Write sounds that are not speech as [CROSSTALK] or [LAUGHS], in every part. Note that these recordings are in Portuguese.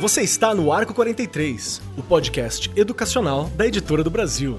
Você está no Arco 43, o podcast educacional da Editora do Brasil.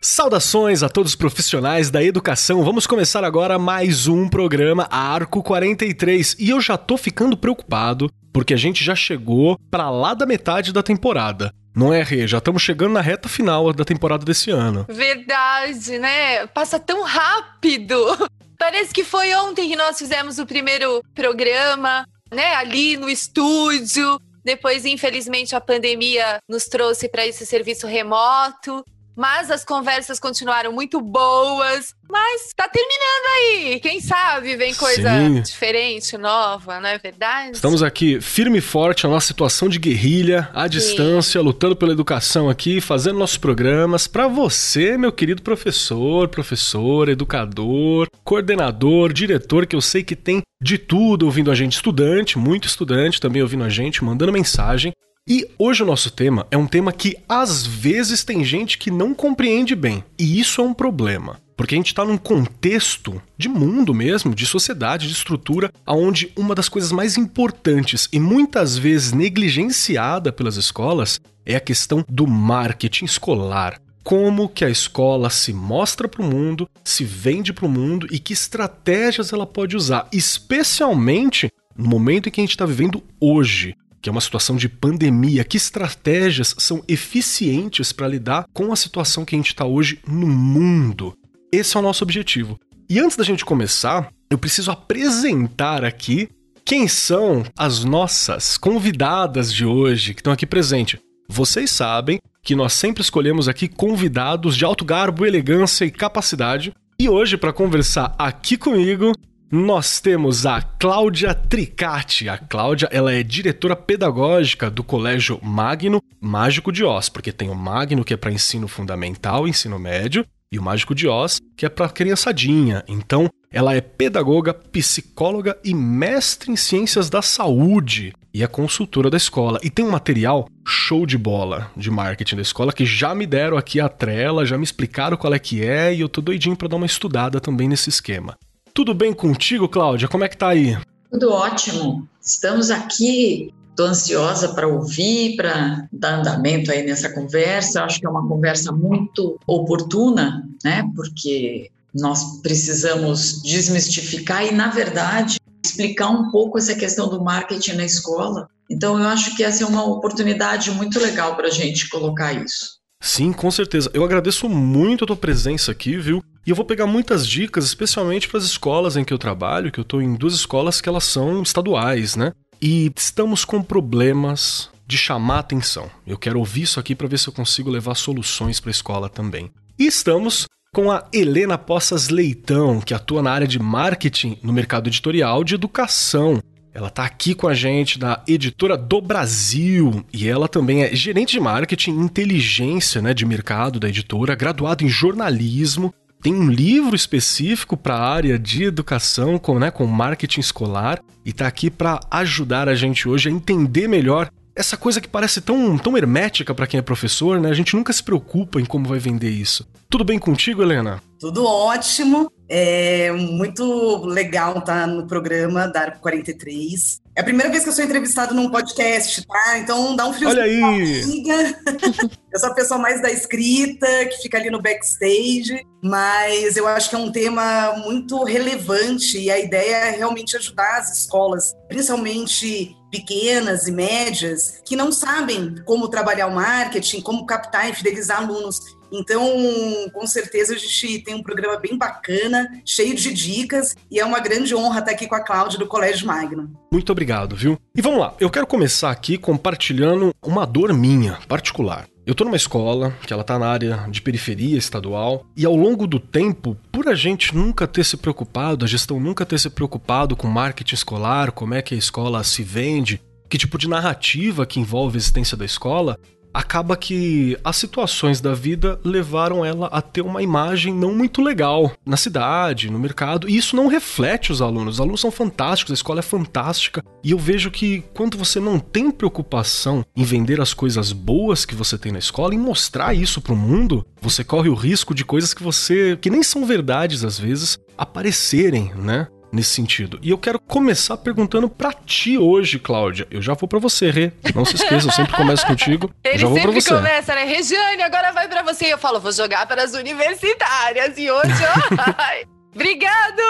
Saudações a todos os profissionais da educação. Vamos começar agora mais um programa Arco 43 e eu já tô ficando preocupado porque a gente já chegou para lá da metade da temporada. Não é, Rê? Já estamos chegando na reta final da temporada desse ano. Verdade, né? Passa tão rápido. [LAUGHS] Parece que foi ontem que nós fizemos o primeiro programa, né? Ali no estúdio. Depois, infelizmente, a pandemia nos trouxe para esse serviço remoto. Mas as conversas continuaram muito boas. Mas tá terminando aí. Quem sabe vem coisa Sim. diferente, nova, não é verdade? Estamos aqui firme e forte na nossa situação de guerrilha, à Sim. distância, lutando pela educação aqui, fazendo nossos programas para você, meu querido professor, professor, educador, coordenador, diretor, que eu sei que tem de tudo ouvindo a gente, estudante, muito estudante também ouvindo a gente, mandando mensagem. E hoje o nosso tema é um tema que às vezes tem gente que não compreende bem, e isso é um problema. Porque a gente está num contexto de mundo mesmo, de sociedade, de estrutura, onde uma das coisas mais importantes e muitas vezes negligenciada pelas escolas é a questão do marketing escolar. Como que a escola se mostra para o mundo, se vende para o mundo e que estratégias ela pode usar, especialmente no momento em que a gente está vivendo hoje, que é uma situação de pandemia, que estratégias são eficientes para lidar com a situação que a gente está hoje no mundo. Esse é o nosso objetivo. E antes da gente começar, eu preciso apresentar aqui quem são as nossas convidadas de hoje que estão aqui presentes. Vocês sabem que nós sempre escolhemos aqui convidados de alto garbo, elegância e capacidade. E hoje, para conversar aqui comigo, nós temos a Cláudia Tricati. A Cláudia, ela é diretora pedagógica do Colégio Magno Mágico de Oz, porque tem o Magno que é para ensino fundamental, ensino médio, e o Mágico de Oz, que é para criançadinha. Então, ela é pedagoga, psicóloga e mestre em ciências da saúde e é consultora da escola. E tem um material show de bola de marketing da escola que já me deram aqui a trela, já me explicaram qual é que é e eu tô doidinho para dar uma estudada também nesse esquema. Tudo bem contigo, Cláudia? Como é que tá aí? Tudo ótimo. Estamos aqui. Estou ansiosa para ouvir, para dar andamento aí nessa conversa. Acho que é uma conversa muito oportuna, né? Porque nós precisamos desmistificar e, na verdade, explicar um pouco essa questão do marketing na escola. Então, eu acho que essa é uma oportunidade muito legal para a gente colocar isso. Sim, com certeza. Eu agradeço muito a tua presença aqui, viu? E eu vou pegar muitas dicas, especialmente para as escolas em que eu trabalho, que eu estou em duas escolas que elas são estaduais, né? E estamos com problemas de chamar atenção. Eu quero ouvir isso aqui para ver se eu consigo levar soluções para a escola também. E estamos com a Helena Poças Leitão, que atua na área de marketing no mercado editorial de educação. Ela está aqui com a gente da Editora do Brasil e ela também é gerente de marketing e inteligência né, de mercado da editora, graduada em jornalismo, tem um livro específico para a área de educação, com, né, com marketing escolar, e está aqui para ajudar a gente hoje a entender melhor essa coisa que parece tão, tão hermética para quem é professor, né? A gente nunca se preocupa em como vai vender isso. Tudo bem contigo, Helena? Tudo ótimo. É muito legal estar no programa da Arco 43. É a primeira vez que eu sou entrevistado num podcast, tá? Então dá um frio. Olha aí! [LAUGHS] eu sou a pessoa mais da escrita, que fica ali no backstage, mas eu acho que é um tema muito relevante e a ideia é realmente ajudar as escolas, principalmente pequenas e médias, que não sabem como trabalhar o marketing, como captar e fidelizar alunos. Então, com certeza, a gente tem um programa bem bacana, cheio de dicas, e é uma grande honra estar aqui com a Cláudia do Colégio Magno. Muito obrigado, viu? E vamos lá, eu quero começar aqui compartilhando uma dor minha, particular. Eu tô numa escola que ela tá na área de periferia estadual e ao longo do tempo, por a gente nunca ter se preocupado, a gestão nunca ter se preocupado com marketing escolar, como é que a escola se vende, que tipo de narrativa que envolve a existência da escola, acaba que as situações da vida levaram ela a ter uma imagem não muito legal na cidade, no mercado, e isso não reflete os alunos. Os alunos são fantásticos, a escola é fantástica, e eu vejo que quando você não tem preocupação em vender as coisas boas que você tem na escola, em mostrar isso pro mundo, você corre o risco de coisas que você que nem são verdades às vezes aparecerem, né? Nesse sentido. E eu quero começar perguntando para ti hoje, Cláudia. Eu já vou para você, Rê. Não se esqueça, eu sempre começo contigo. [LAUGHS] Ele já vou sempre começa, né? Regiane, agora vai para você. Eu falo, vou jogar para as universitárias. E hoje, [LAUGHS] ai, Obrigado!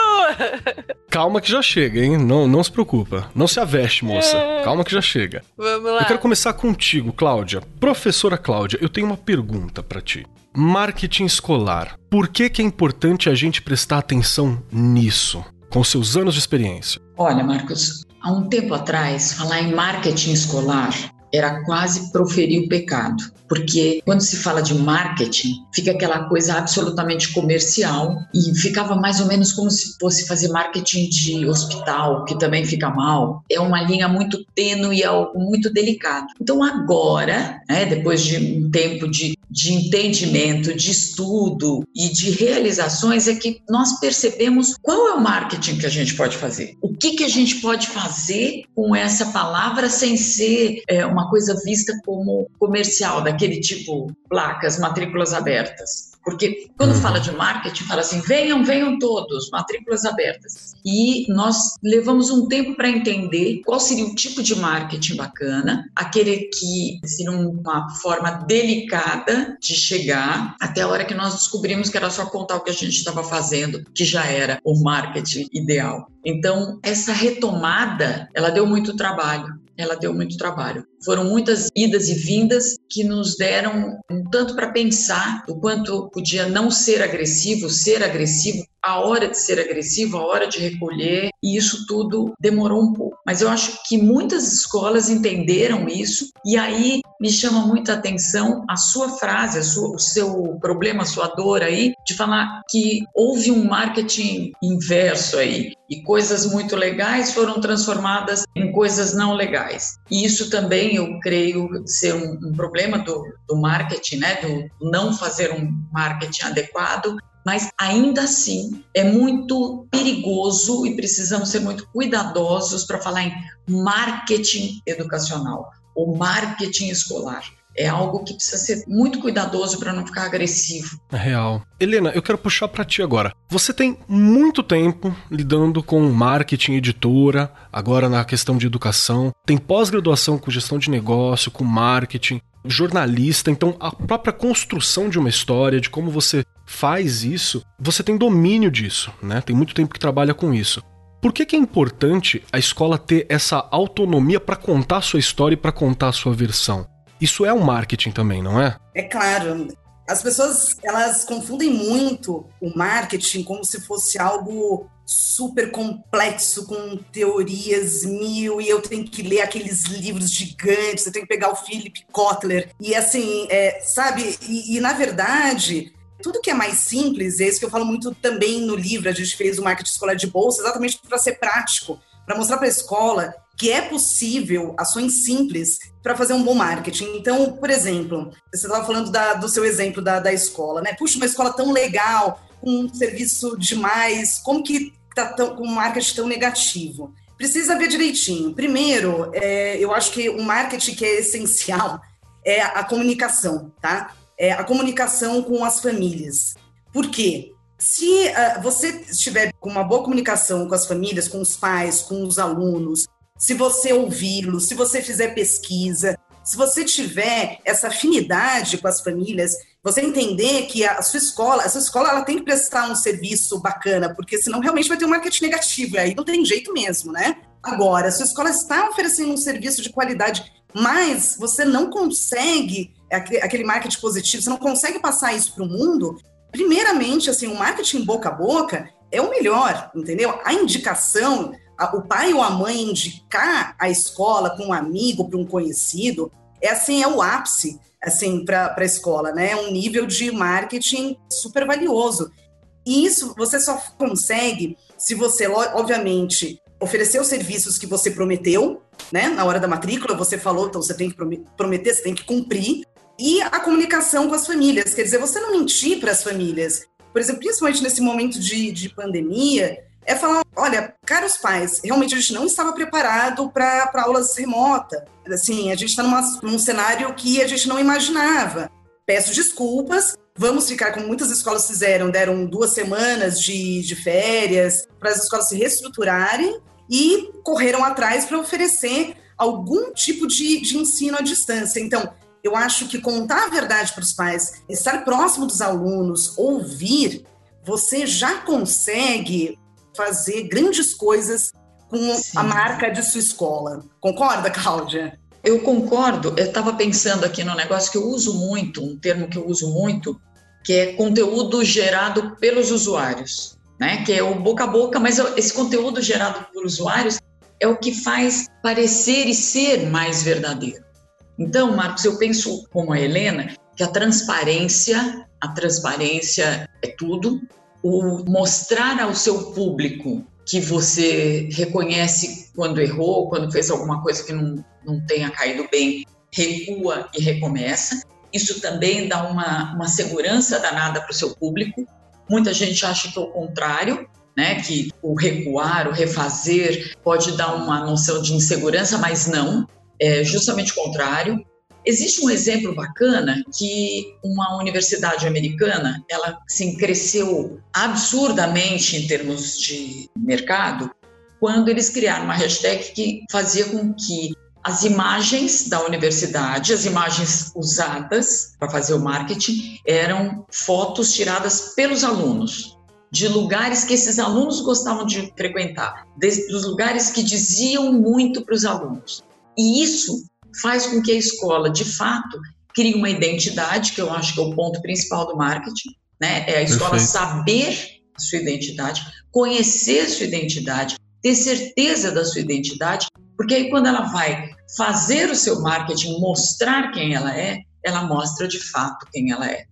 [LAUGHS] Calma que já chega, hein? Não, não se preocupa. Não se aveste, moça. Calma que já chega. Vamos lá. Eu quero começar contigo, Cláudia. Professora Cláudia, eu tenho uma pergunta para ti. Marketing escolar. Por que, que é importante a gente prestar atenção nisso? Com seus anos de experiência. Olha, Marcos, há um tempo atrás, falar em marketing escolar era quase proferir o pecado, porque quando se fala de marketing, fica aquela coisa absolutamente comercial e ficava mais ou menos como se fosse fazer marketing de hospital, que também fica mal. É uma linha muito tênue e algo muito delicado. Então agora, né, depois de um tempo de, de entendimento, de estudo e de realizações, é que nós percebemos qual é o marketing que a gente pode fazer. O que, que a gente pode fazer com essa palavra sem ser é, uma coisa vista como comercial, daquele tipo placas, matrículas abertas. Porque quando Uhum. fala de marketing, fala assim: venham, venham todos, matrículas abertas. E nós levamos um tempo para entender qual seria o tipo de marketing bacana, aquele que seria uma forma delicada de chegar, até a hora que nós descobrimos que era só contar o que a gente estava fazendo, que já era o marketing ideal. Então, essa retomada, ela deu muito trabalho ela deu muito trabalho. Foram muitas idas e vindas que nos deram um tanto para pensar o quanto podia não ser agressivo, ser agressivo, a hora de ser agressivo, a hora de recolher, e isso tudo demorou um pouco. Mas eu acho que muitas escolas entenderam isso, e aí me chama muita atenção a sua frase, a sua, o seu problema, a sua dor aí, de falar que houve um marketing inverso aí, e coisas muito legais foram transformadas em coisas não legais. E isso também eu creio ser um, um problema do, do marketing, né, do não fazer um marketing adequado, mas ainda assim é muito perigoso e precisamos ser muito cuidadosos para falar em marketing educacional ou marketing escolar. É algo que precisa ser muito cuidadoso para não ficar agressivo. É real. Helena, eu quero puxar pra ti agora. Você tem muito tempo lidando com marketing, editora, agora na questão de educação, tem pós-graduação com gestão de negócio, com marketing, jornalista, então a própria construção de uma história, de como você faz isso, você tem domínio disso, né? Tem muito tempo que trabalha com isso. Por que, que é importante a escola ter essa autonomia para contar sua história e para contar sua versão? Isso é um marketing também, não é? É claro. As pessoas elas confundem muito o marketing como se fosse algo super complexo com teorias mil e eu tenho que ler aqueles livros gigantes, eu tenho que pegar o Philip Kotler e assim, é, sabe? E, e, na verdade tudo que é mais simples, é isso que eu falo muito também no livro, a gente fez o marketing escolar de bolsa exatamente para ser prático, para mostrar para a escola que é possível ações simples para fazer um bom marketing. Então, por exemplo, você estava falando da, do seu exemplo da, da escola, né? Puxa, uma escola tão legal, com um serviço demais, como que está com um marketing tão negativo? Precisa ver direitinho. Primeiro, é, eu acho que o marketing que é essencial é a comunicação, tá? É a comunicação com as famílias. Por quê? Se uh, você estiver com uma boa comunicação com as famílias, com os pais, com os alunos, se você ouvi-los, se você fizer pesquisa, se você tiver essa afinidade com as famílias, você entender que a sua escola, a sua escola ela tem que prestar um serviço bacana, porque senão realmente vai ter um marketing negativo, aí não tem jeito mesmo, né? Agora, a sua escola está oferecendo um serviço de qualidade, mas você não consegue aquele marketing positivo, você não consegue passar isso para o mundo. Primeiramente, assim, o marketing boca a boca é o melhor, entendeu? A indicação, o pai ou a mãe indicar a escola para um amigo, para um conhecido, é assim, é o ápice, assim, para a escola, né? É um nível de marketing super valioso. E isso você só consegue se você, obviamente, oferecer os serviços que você prometeu, né? Na hora da matrícula, você falou, então você tem que prometer, você tem que cumprir. E a comunicação com as famílias, quer dizer, você não mentir para as famílias. Por exemplo, principalmente nesse momento de, de pandemia, é falar: olha, caros pais, realmente a gente não estava preparado para aulas remotas. Assim, a gente está num cenário que a gente não imaginava. Peço desculpas, vamos ficar como muitas escolas fizeram, deram duas semanas de, de férias para as escolas se reestruturarem e correram atrás para oferecer algum tipo de, de ensino à distância. Então, eu acho que contar a verdade para os pais, estar próximo dos alunos, ouvir, você já consegue fazer grandes coisas com Sim. a marca de sua escola. Concorda, Cláudia? Eu concordo. Eu estava pensando aqui no negócio que eu uso muito, um termo que eu uso muito, que é conteúdo gerado pelos usuários, né? Que é o boca a boca, mas esse conteúdo gerado por usuários é o que faz parecer e ser mais verdadeiro. Então, Marcos, eu penso como a Helena que a transparência, a transparência é tudo. O mostrar ao seu público que você reconhece quando errou, quando fez alguma coisa que não, não tenha caído bem, recua e recomeça. Isso também dá uma, uma segurança danada para o seu público. Muita gente acha que é o contrário, né, que o recuar, o refazer pode dar uma noção de insegurança, mas não, é justamente o contrário. Existe um exemplo bacana que uma universidade americana, ela assim, cresceu absurdamente em termos de mercado, quando eles criaram uma hashtag que fazia com que as imagens da universidade, as imagens usadas para fazer o marketing, eram fotos tiradas pelos alunos de lugares que esses alunos gostavam de frequentar, dos lugares que diziam muito para os alunos. E isso faz com que a escola, de fato, crie uma identidade, que eu acho que é o ponto principal do marketing, né? É a escola Perfeito. saber a sua identidade, conhecer a sua identidade, ter certeza da sua identidade, porque aí quando ela vai fazer o seu marketing, mostrar quem ela é, ela mostra de fato quem ela é.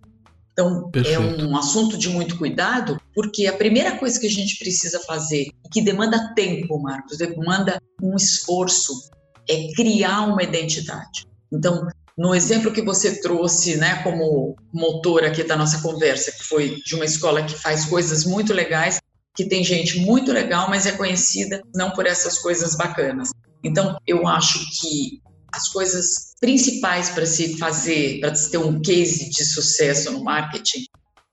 Então, é Perfeito. é um assunto de muito cuidado, porque a primeira coisa que a gente precisa fazer, e que demanda tempo, Marcos, demanda um esforço, é criar uma identidade. Então, no exemplo que você trouxe, né, como motor aqui da nossa conversa, que foi de uma escola que faz coisas muito legais, que tem gente muito legal, mas é conhecida não por essas coisas bacanas. Então, eu acho que as coisas principais para se fazer, para se ter um case de sucesso no marketing,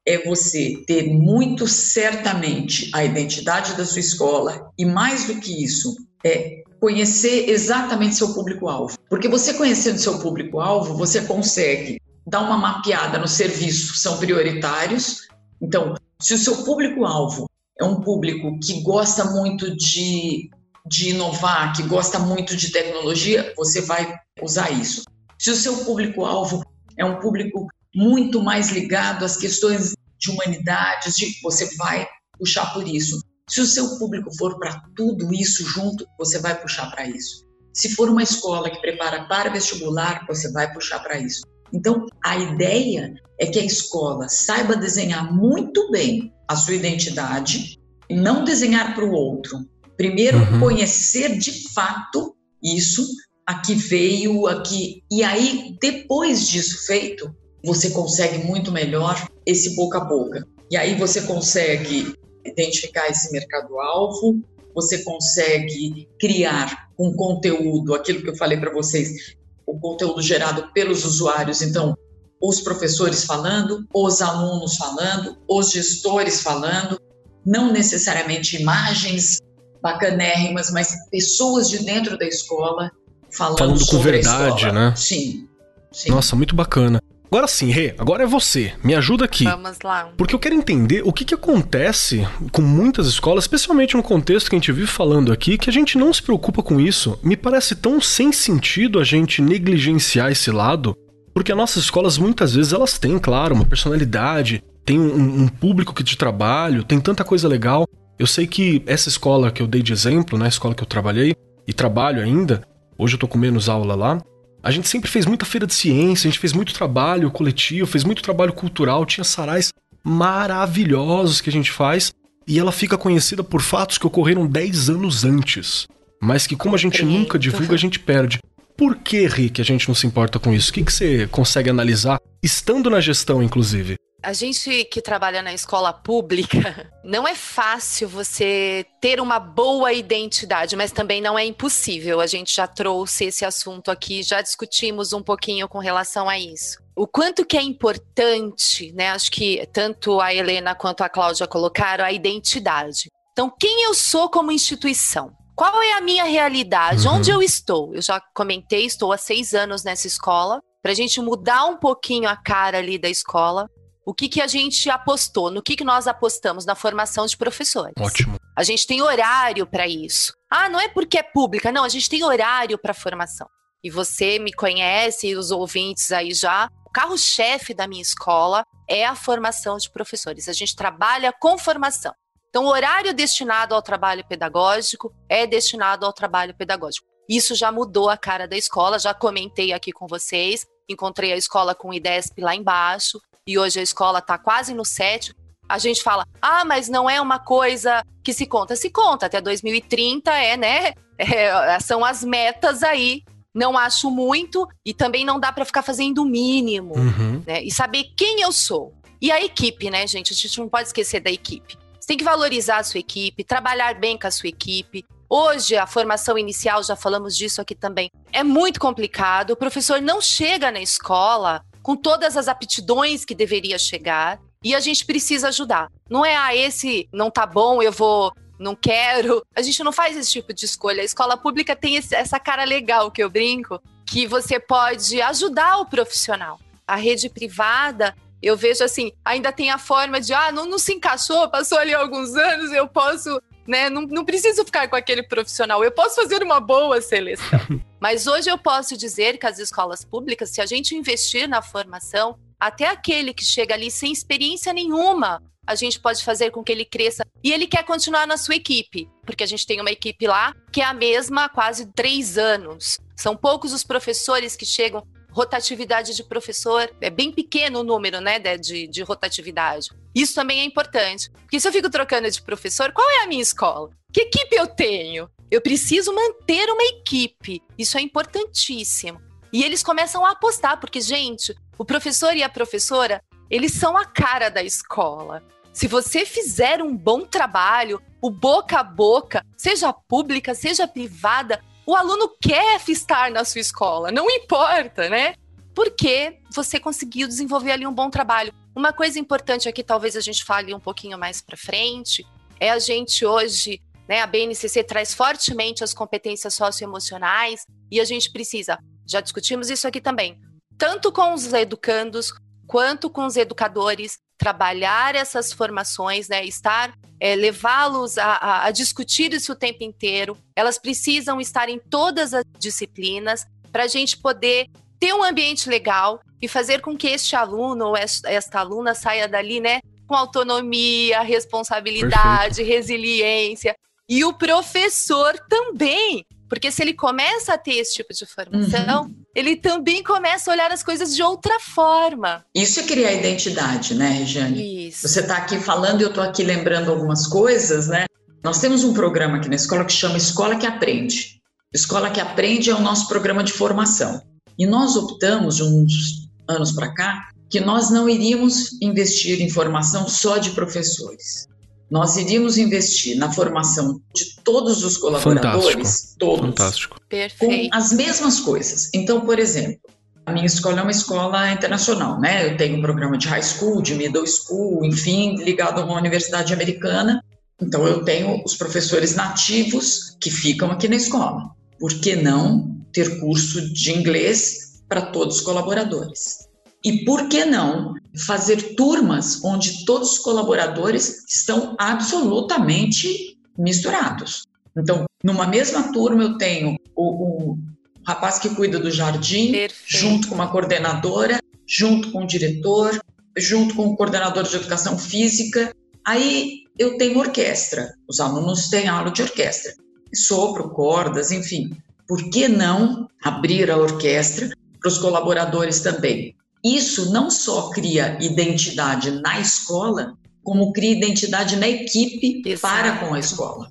é você ter muito certamente a identidade da sua escola e mais do que isso, é conhecer exatamente seu público-alvo. Porque você conhecendo seu público-alvo, você consegue dar uma mapeada nos serviços que são prioritários. Então, se o seu público-alvo é um público que gosta muito de de inovar, que gosta muito de tecnologia, você vai usar isso. Se o seu público-alvo é um público muito mais ligado às questões de humanidades, de, você vai puxar por isso. Se o seu público for para tudo isso junto, você vai puxar para isso. Se for uma escola que prepara para vestibular, você vai puxar para isso. Então, a ideia é que a escola saiba desenhar muito bem a sua identidade, e não desenhar para o outro, Primeiro, uhum. conhecer de fato isso, aqui veio, aqui. E aí, depois disso feito, você consegue muito melhor esse boca a boca. E aí você consegue identificar esse mercado-alvo, você consegue criar um conteúdo, aquilo que eu falei para vocês, o conteúdo gerado pelos usuários. Então, os professores falando, os alunos falando, os gestores falando, não necessariamente imagens bacanérrimas, mas pessoas de dentro da escola falando, falando com verdade, né? Sim, sim. Nossa, muito bacana. Agora sim, Rê, agora é você. Me ajuda aqui. Vamos lá. Porque eu quero entender o que, que acontece com muitas escolas, especialmente no contexto que a gente vive falando aqui, que a gente não se preocupa com isso. Me parece tão sem sentido a gente negligenciar esse lado, porque as nossas escolas muitas vezes elas têm, claro, uma personalidade, tem um, um público que de trabalho, tem tanta coisa legal. Eu sei que essa escola que eu dei de exemplo, né, a escola que eu trabalhei e trabalho ainda, hoje eu tô com menos aula lá, a gente sempre fez muita feira de ciência, a gente fez muito trabalho coletivo, fez muito trabalho cultural, tinha sarais maravilhosos que a gente faz, e ela fica conhecida por fatos que ocorreram 10 anos antes, mas que como a gente nunca divulga, a gente perde. Por que, Rick, a gente não se importa com isso? O que, que você consegue analisar, estando na gestão, inclusive? A gente que trabalha na escola pública, [LAUGHS] não é fácil você ter uma boa identidade, mas também não é impossível. A gente já trouxe esse assunto aqui, já discutimos um pouquinho com relação a isso. O quanto que é importante, né? Acho que tanto a Helena quanto a Cláudia colocaram a identidade. Então, quem eu sou como instituição? Qual é a minha realidade? Uhum. Onde eu estou? Eu já comentei, estou há seis anos nessa escola. Para a gente mudar um pouquinho a cara ali da escola, o que, que a gente apostou? No que, que nós apostamos? Na formação de professores. Ótimo. A gente tem horário para isso. Ah, não é porque é pública, não, a gente tem horário para formação. E você me conhece, e os ouvintes aí já. O carro-chefe da minha escola é a formação de professores. A gente trabalha com formação. Então, o horário destinado ao trabalho pedagógico é destinado ao trabalho pedagógico. Isso já mudou a cara da escola, já comentei aqui com vocês. Encontrei a escola com o IDESP lá embaixo e hoje a escola está quase no sétimo, a gente fala, ah, mas não é uma coisa que se conta. Se conta, até 2030 é, né? É, são as metas aí. Não acho muito e também não dá para ficar fazendo o mínimo, uhum. né? E saber quem eu sou. E a equipe, né, gente? A gente não pode esquecer da equipe. Você tem que valorizar a sua equipe, trabalhar bem com a sua equipe. Hoje, a formação inicial, já falamos disso aqui também, é muito complicado. O professor não chega na escola com todas as aptidões que deveria chegar e a gente precisa ajudar. Não é, ah, esse não tá bom, eu vou não quero. A gente não faz esse tipo de escolha. A escola pública tem esse, essa cara legal que eu brinco, que você pode ajudar o profissional. A rede privada, eu vejo assim, ainda tem a forma de, ah, não, não se encaixou, passou ali alguns anos, eu posso né? Não, não preciso ficar com aquele profissional. Eu posso fazer uma boa seleção. [LAUGHS] Mas hoje eu posso dizer que as escolas públicas, se a gente investir na formação, até aquele que chega ali sem experiência nenhuma, a gente pode fazer com que ele cresça. E ele quer continuar na sua equipe, porque a gente tem uma equipe lá que é a mesma há quase três anos. São poucos os professores que chegam rotatividade de professor, é bem pequeno o número, né, de, de rotatividade. Isso também é importante, porque se eu fico trocando de professor, qual é a minha escola? Que equipe eu tenho? Eu preciso manter uma equipe. Isso é importantíssimo. E eles começam a apostar, porque, gente, o professor e a professora, eles são a cara da escola. Se você fizer um bom trabalho, o boca a boca, seja pública, seja privada, o aluno quer estar na sua escola, não importa, né? Porque você conseguiu desenvolver ali um bom trabalho. Uma coisa importante aqui, talvez a gente fale um pouquinho mais para frente, é a gente hoje, né, a BNCC traz fortemente as competências socioemocionais e a gente precisa, já discutimos isso aqui também, tanto com os educandos quanto com os educadores, trabalhar essas formações, né, estar, é, levá-los a, a, a discutir isso o tempo inteiro. Elas precisam estar em todas as disciplinas para a gente poder ter um ambiente legal e fazer com que este aluno ou esta aluna saia dali, né, com autonomia, responsabilidade, Perfeito. resiliência. E o professor também, porque se ele começa a ter esse tipo de formação, uhum. ele também começa a olhar as coisas de outra forma. Isso é criar identidade, né, Regiane? Isso. Você está aqui falando e eu estou aqui lembrando algumas coisas, né? Nós temos um programa aqui na escola que chama Escola que Aprende. Escola que Aprende é o nosso programa de formação. E nós optamos, de uns anos para cá, que nós não iríamos investir em formação só de professores nós iríamos investir na formação de todos os colaboradores, Fantástico. todos, Fantástico. Perfeito. com as mesmas coisas. Então, por exemplo, a minha escola é uma escola internacional, né? Eu tenho um programa de high school, de middle school, enfim, ligado a uma universidade americana. Então, eu tenho os professores nativos que ficam aqui na escola. Por que não ter curso de inglês para todos os colaboradores? E por que não fazer turmas onde todos os colaboradores estão absolutamente misturados? Então, numa mesma turma, eu tenho o, o rapaz que cuida do jardim, Perfeito. junto com uma coordenadora, junto com o diretor, junto com o coordenador de educação física. Aí eu tenho orquestra, os alunos têm aula de orquestra, sopro, cordas, enfim. Por que não abrir a orquestra para os colaboradores também? Isso não só cria identidade na escola, como cria identidade na equipe Exato. para com a escola.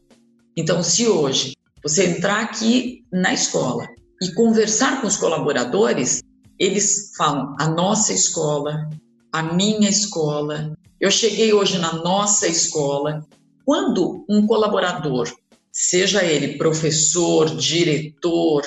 Então, se hoje você entrar aqui na escola e conversar com os colaboradores, eles falam a nossa escola, a minha escola. Eu cheguei hoje na nossa escola. Quando um colaborador, seja ele professor, diretor,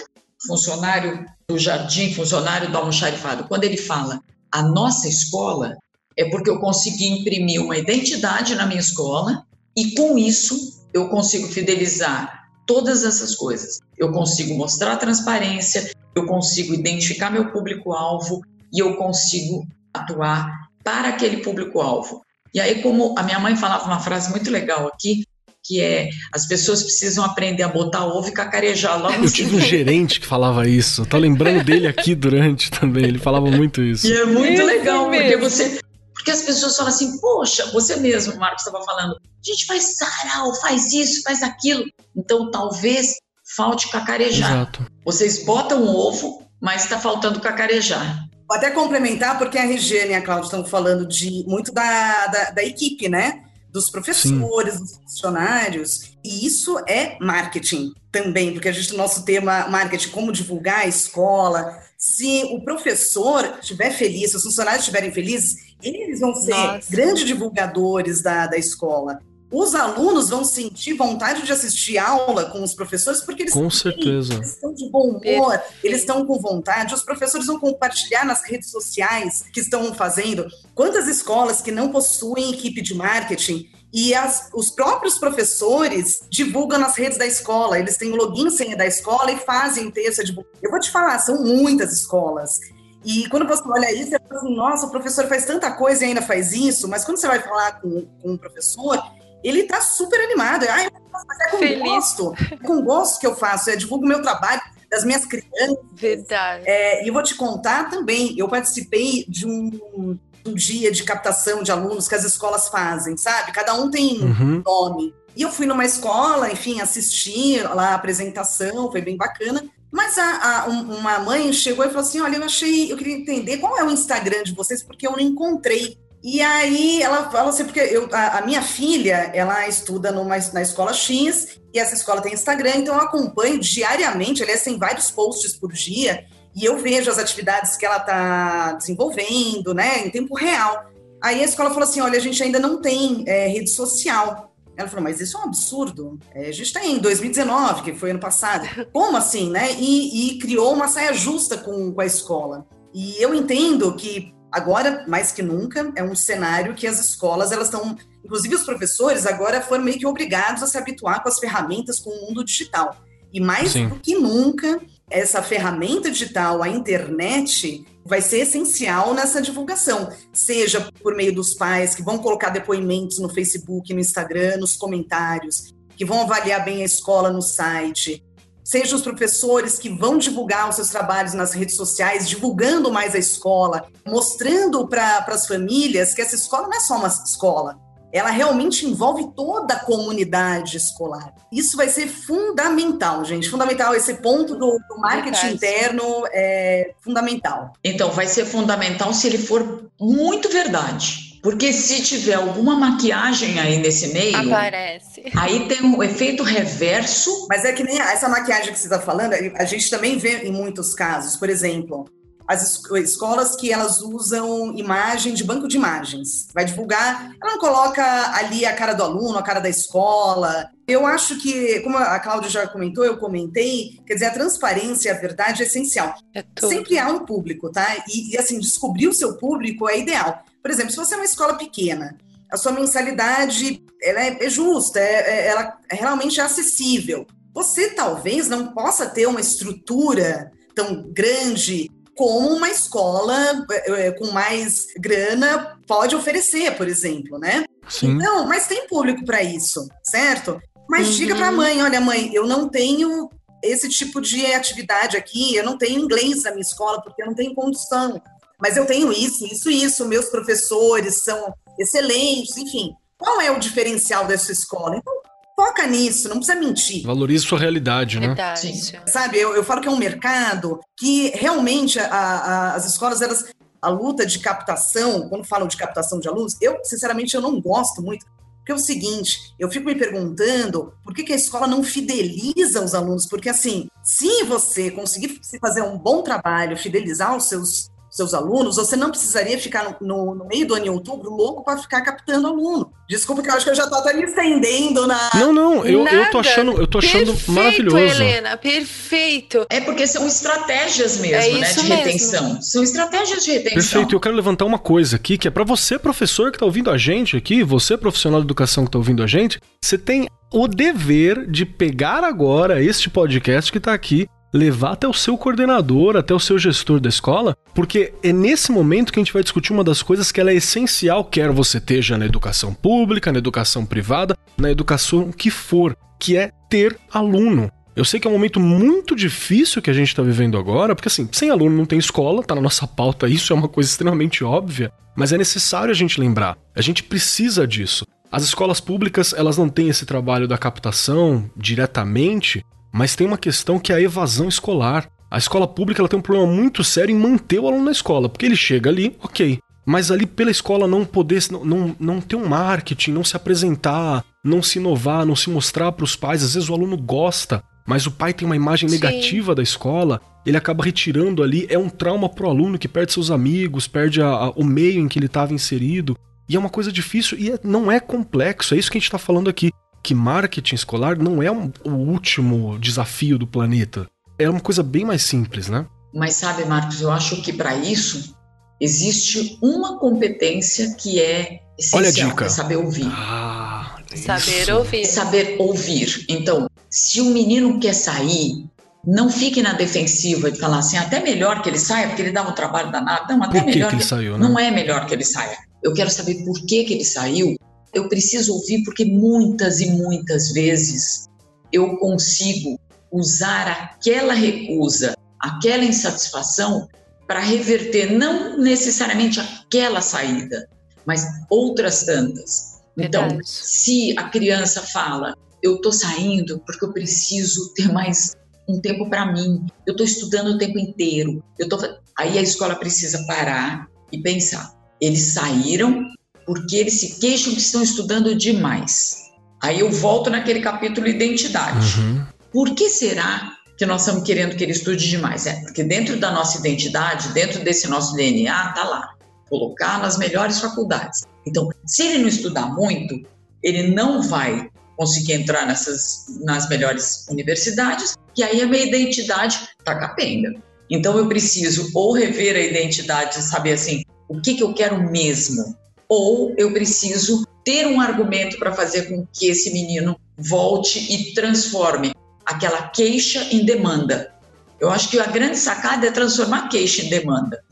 funcionário do jardim, funcionário do almoxarifado, quando ele fala a nossa escola, é porque eu consegui imprimir uma identidade na minha escola e com isso eu consigo fidelizar todas essas coisas. Eu consigo mostrar transparência, eu consigo identificar meu público-alvo e eu consigo atuar para aquele público-alvo. E aí, como a minha mãe falava uma frase muito legal aqui, que é as pessoas precisam aprender a botar ovo e cacarejar logo Eu tive um gerente que falava isso. Tô lembrando dele aqui durante também. Ele falava muito isso. E é muito legal, porque você. Porque as pessoas falam assim, poxa, você mesmo, Marcos, estava falando, a gente faz sarau, faz isso, faz aquilo. Então talvez falte cacarejar. Exato. Vocês botam um ovo, mas está faltando cacarejar. Vou até complementar, porque a Regiane e a Cláudia estão falando de muito da, da, da equipe, né? Dos professores, Sim. dos funcionários. E isso é marketing também, porque a gente, o nosso tema marketing, como divulgar a escola. Se o professor estiver feliz, se os funcionários estiverem felizes, eles vão ser Nossa. grandes divulgadores da, da escola. Os alunos vão sentir vontade de assistir aula com os professores porque eles, com certeza. eles estão de bom humor, eles estão com vontade. Os professores vão compartilhar nas redes sociais que estão fazendo. Quantas escolas que não possuem equipe de marketing e as, os próprios professores divulgam nas redes da escola. Eles têm o login senha da escola e fazem texto. De... Eu vou te falar, são muitas escolas. E quando você olha isso, você fala assim, nossa, o professor faz tanta coisa e ainda faz isso, mas quando você vai falar com, com um professor, ele tá super animado. Ah, eu faço, mas é com Feliz. gosto. É com gosto que eu faço, eu divulgo meu trabalho das minhas crianças. Verdade. É, e vou te contar também, eu participei de um, um, dia de captação de alunos que as escolas fazem, sabe? Cada um tem uhum. um nome. E eu fui numa escola, enfim, assisti lá a apresentação, foi bem bacana. Mas a, a, uma mãe chegou e falou assim: Olha, eu achei, eu queria entender qual é o Instagram de vocês, porque eu não encontrei. E aí ela fala assim, porque eu, a, a, minha filha, ela estuda numa, na escola X, e essa escola tem Instagram, então eu acompanho diariamente, aliás, tem vários posts por dia, e eu vejo as atividades que ela está desenvolvendo, né, em tempo real. Aí a escola falou assim, olha, a gente ainda não tem é, rede social. Ela falou, mas isso é um absurdo. É, a gente está em 2019, que foi ano passado. [LAUGHS] Como assim, né? E, e criou uma saia justa com, com a escola. E eu entendo que Agora, mais que nunca, é um cenário que as escolas, elas estão, inclusive os professores, agora foram meio que obrigados a se habituar com as ferramentas, com o mundo digital. E mais Sim. do que nunca, essa ferramenta digital, a internet, vai ser essencial nessa divulgação, seja por meio dos pais que vão colocar depoimentos no Facebook, no Instagram, nos comentários, que vão avaliar bem a escola no site, sejam os professores que vão divulgar os seus trabalhos nas redes sociais, divulgando mais a escola, mostrando para as famílias que essa escola não é só uma escola, ela realmente envolve toda a comunidade escolar. Isso vai ser fundamental, gente. Fundamental. Esse ponto do, do marketing interno é fundamental. Então, vai ser fundamental se ele for muito verdade. Porque se tiver alguma maquiagem aí nesse meio. Aparece. Aí tem um efeito reverso. Mas é que nem essa maquiagem que você está falando, a gente também vê em muitos casos. Por exemplo, as escolas que elas usam imagem de banco de imagens. Vai divulgar, ela não coloca ali a cara do aluno, a cara da escola. Eu acho que, como a Cláudia já comentou, eu comentei, quer dizer, a transparência e a verdade é essencial. É Sempre há um público, tá? E, e assim, descobrir o seu público é ideal. Por exemplo, se você é uma escola pequena, a sua mensalidade ela é, é justa, é, é, ela é realmente acessível. Você talvez não possa ter uma estrutura tão grande como uma escola é, é, com mais grana pode oferecer, por exemplo, né? Sim. Então, mas tem público para isso, certo? Mas uhum. diga para a mãe, olha mãe, eu não tenho esse tipo de atividade aqui, eu não tenho inglês na minha escola porque eu não tenho condição mas eu tenho isso, isso, isso, meus professores são excelentes, enfim. Qual é o diferencial dessa escola? Então, foca nisso, não precisa mentir. Valorize sua realidade, né? Verdade. Sim. Sabe, eu, eu falo que é um mercado que realmente a, a, as escolas, elas, a luta de captação, quando falam de captação de alunos, eu, sinceramente, eu não gosto muito, Porque é o seguinte, eu fico me perguntando por que, que a escola não fideliza os alunos, porque assim, se você conseguir fazer um bom trabalho, fidelizar os seus seus alunos, você não precisaria ficar no, no meio do ano em outubro louco para ficar captando aluno. Desculpa que eu acho que eu já estou até me estendendo na. Não, não, eu, Nada. eu tô achando, eu tô achando perfeito, maravilhoso. Helena, perfeito. É porque são estratégias mesmo, é né, de mesmo. retenção. São estratégias de retenção. Perfeito, eu quero levantar uma coisa aqui, que é para você, professor que está ouvindo a gente aqui, você, profissional de educação que está ouvindo a gente, você tem o dever de pegar agora este podcast que está aqui levar até o seu coordenador, até o seu gestor da escola, porque é nesse momento que a gente vai discutir uma das coisas que ela é essencial, quer você esteja na educação pública, na educação privada, na educação que for, que é ter aluno. Eu sei que é um momento muito difícil que a gente está vivendo agora, porque assim, sem aluno não tem escola, tá na nossa pauta, isso é uma coisa extremamente óbvia, mas é necessário a gente lembrar. A gente precisa disso. As escolas públicas, elas não têm esse trabalho da captação diretamente, mas tem uma questão que é a evasão escolar. A escola pública ela tem um problema muito sério em manter o aluno na escola, porque ele chega ali, ok, mas ali pela escola não poder, não, não, não ter um marketing, não se apresentar, não se inovar, não se mostrar para os pais. Às vezes o aluno gosta, mas o pai tem uma imagem negativa Sim. da escola, ele acaba retirando ali. É um trauma para o aluno que perde seus amigos, perde a, a, o meio em que ele estava inserido. E é uma coisa difícil e é, não é complexo, é isso que a gente está falando aqui que marketing escolar não é um, o último desafio do planeta. É uma coisa bem mais simples, né? Mas sabe, Marcos, eu acho que para isso existe uma competência que é essencial, Olha a dica. É saber ouvir. Ah, saber ouvir. Saber ouvir. Então, se o menino quer sair, não fique na defensiva de falar assim, até melhor que ele saia, porque ele dá um trabalho danado. Não, até por que melhor que ele que... saiu, né? Não é melhor que ele saia. Eu quero saber por que, que ele saiu eu preciso ouvir porque muitas e muitas vezes eu consigo usar aquela recusa, aquela insatisfação para reverter não necessariamente aquela saída, mas outras tantas. Então, Verdade. Se a criança fala, eu estou saindo porque eu preciso ter mais um tempo para mim, eu estou estudando o tempo inteiro, eu tô... aí a escola precisa parar e pensar. Eles saíram porque eles se queixam que estão estudando demais. Aí eu volto naquele capítulo identidade. Uhum. Por que será que nós estamos querendo que ele estude demais? É porque dentro da nossa identidade, dentro desse nosso DNA, tá lá colocar nas melhores faculdades. Então, se ele não estudar muito, ele não vai conseguir entrar nessas nas melhores universidades, e aí a minha identidade tá capenga. Então eu preciso ou rever a identidade, saber assim, o que que eu quero mesmo? Ou eu preciso ter um argumento para fazer com que esse menino volte e transforme aquela queixa em demanda. Eu acho que a grande sacada é transformar queixa em demanda.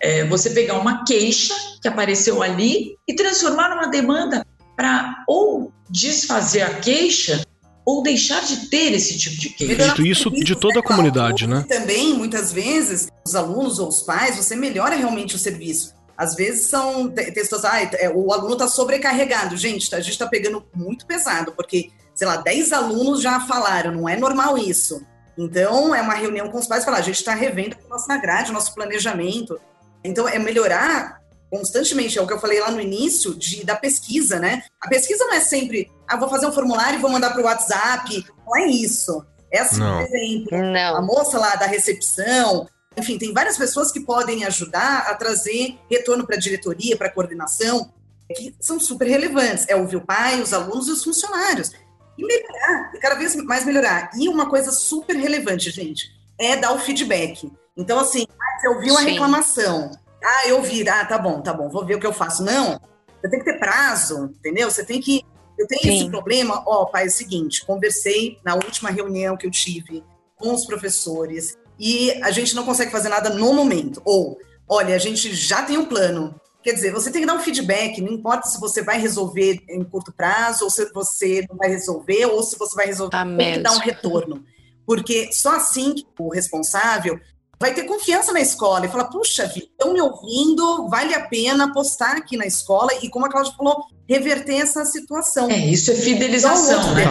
É você pegar uma queixa que apareceu ali e transformar numa demanda para ou desfazer a queixa ou deixar de ter esse tipo de queixa. Isso de toda a comunidade, né? Também, muitas vezes, os alunos ou os pais, você melhora realmente o serviço. Às vezes são textos, ah, é, o aluno está sobrecarregado. Gente, a gente está pegando muito pesado, porque, sei lá, 10 alunos já falaram, não é normal isso. Então, é uma reunião com os pais e falar, a gente está revendo a nossa grade, o nosso planejamento. Então, é melhorar constantemente, é o que eu falei lá no início, de, da pesquisa, né? A pesquisa não é sempre, ah, vou fazer um formulário e vou mandar para o WhatsApp. Não é isso. É assim, não. por exemplo, não. a moça lá da recepção, enfim, tem várias pessoas que podem ajudar a trazer retorno para a diretoria, para a coordenação, que são super relevantes. É ouvir o pai, os alunos e os funcionários. E melhorar, e cada vez mais melhorar. E uma coisa super relevante, gente, é dar o feedback. Então, assim, ah, você ouviu uma reclamação. Ah, eu ouvi, ah, tá bom, tá bom, vou ver o que eu faço. Não, você tem que ter prazo, entendeu? Você tem que. Eu tenho Sim. esse problema, ó, pai, é o seguinte, conversei na última reunião que eu tive com os professores, e a gente não consegue fazer nada no momento. Ou, olha, a gente já tem um plano. Quer dizer, você tem que dar um feedback, não importa se você vai resolver em curto prazo, ou se você não vai resolver, ou se você vai resolver, tá tem que dar um retorno. Porque só assim que o responsável vai ter confiança na escola e falar, puxa vida, estão me ouvindo, vale a pena apostar aqui na escola e, como a Cláudia falou, reverter essa situação. É, isso é fidelização, então, né?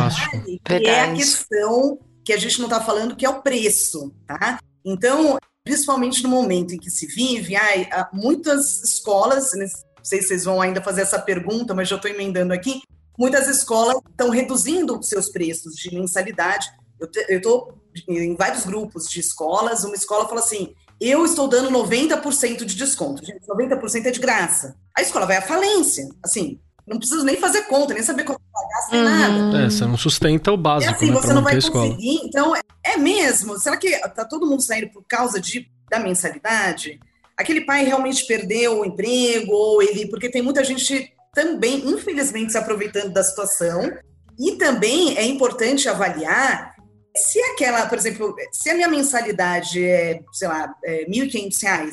Detalhe, que é a questão que a gente não está falando que é o preço, tá? Então, principalmente no momento em que se vive, ai, muitas escolas, não sei se vocês vão ainda fazer essa pergunta, mas já estou emendando aqui, muitas escolas estão reduzindo seus preços de mensalidade. Eu estou em vários grupos de escolas, uma escola fala assim, eu estou dando 90% de desconto. Gente, 90% é de graça. A escola vai à falência. Assim, não preciso nem fazer conta, nem saber quanto pagar, sem uhum. nada. É, você não sustenta o básico, é assim, né, você não vai conseguir. Então, é, é mesmo? Será que tá todo mundo saindo por causa de, da mensalidade? Aquele pai realmente perdeu o emprego, ou ele... Porque tem muita gente também, infelizmente, se aproveitando da situação. E também é importante avaliar se aquela, por exemplo, se a minha mensalidade é, sei lá, é R$ 1.500,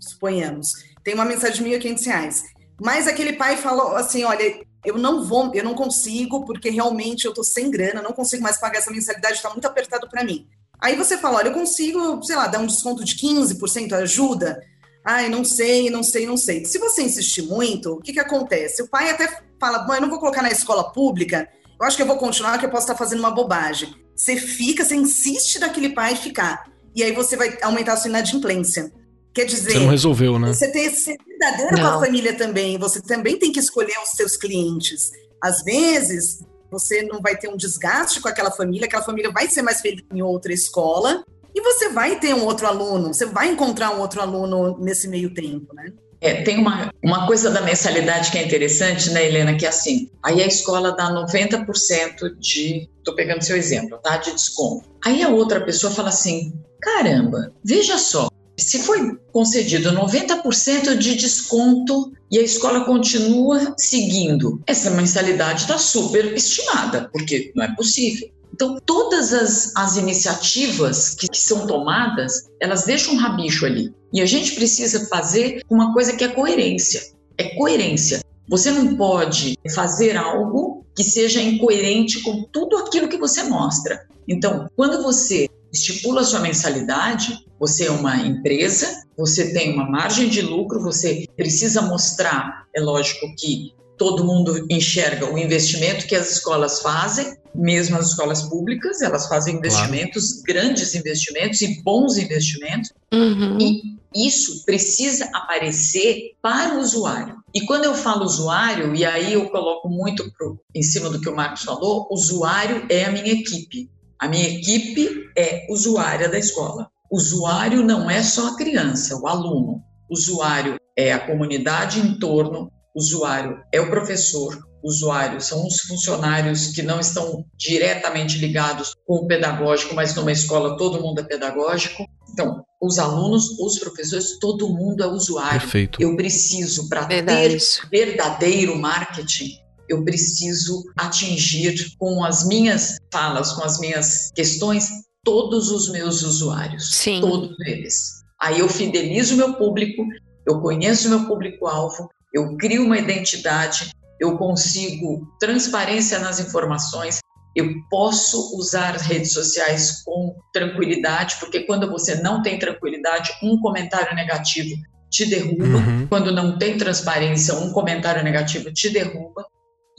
suponhamos, tem uma mensagem de R$ 1.500, mas aquele pai falou assim, olha, eu não vou, eu não consigo, porque realmente eu tô sem grana, não consigo mais pagar essa mensalidade, está muito apertado para mim. Aí você fala, olha, eu consigo, sei lá, dar um desconto de 15%, ajuda? Ai, não sei, não sei, não sei. Se você insistir muito, o que que acontece? O pai até fala, bom, eu não vou colocar na escola pública, eu acho que eu vou continuar, que eu posso estar fazendo uma bobagem. Você fica, você insiste daquele pai ficar. E aí você vai aumentar a sua inadimplência. Quer dizer. Você não resolveu, né? Você tem que ser verdadeiro não. com a família também. Você também tem que escolher os seus clientes. Às vezes, você não vai ter um desgaste com aquela família, aquela família vai ser mais feliz em outra escola. E você vai ter um outro aluno, você vai encontrar um outro aluno nesse meio tempo, né? É, tem uma, uma coisa da mensalidade que é interessante, né, Helena, que é assim, aí a escola dá 90% de, tô pegando seu exemplo, tá, de desconto. Aí a outra pessoa fala assim, caramba, veja só, se foi concedido 90% de desconto e a escola continua seguindo, essa mensalidade está super estimada, porque não é possível. Então, todas as, as iniciativas que, que são tomadas, elas deixam um rabicho ali. E a gente precisa fazer uma coisa que é coerência. É coerência. Você não pode fazer algo que seja incoerente com tudo aquilo que você mostra. Então, quando você estipula sua mensalidade, você é uma empresa, você tem uma margem de lucro, você precisa mostrar, é lógico que todo mundo enxerga o investimento que as escolas fazem, mesmo as escolas públicas, elas fazem investimentos, claro. grandes investimentos e bons investimentos, uhum. e isso precisa aparecer para o usuário. E quando eu falo usuário, e aí eu coloco muito pro, em cima do que o Marcos falou, usuário é a minha equipe. A minha equipe é usuária da escola. Usuário não é só a criança, o aluno. Usuário é a comunidade em torno, usuário é o professor, usuário são os funcionários que não estão diretamente ligados com o pedagógico, mas numa escola todo mundo é pedagógico. Então, os alunos, os professores, todo mundo é usuário. Perfeito. Eu preciso, para ter verdadeiro marketing, eu preciso atingir com as minhas falas, com as minhas questões, todos os meus usuários. Sim. Todos eles. Aí eu fidelizo o meu público, eu conheço o meu público-alvo, eu crio uma identidade, eu consigo transparência nas informações, eu posso usar as redes sociais com tranquilidade, porque quando você não tem tranquilidade, um comentário negativo te derruba. Uhum. Quando não tem transparência, um comentário negativo te derruba.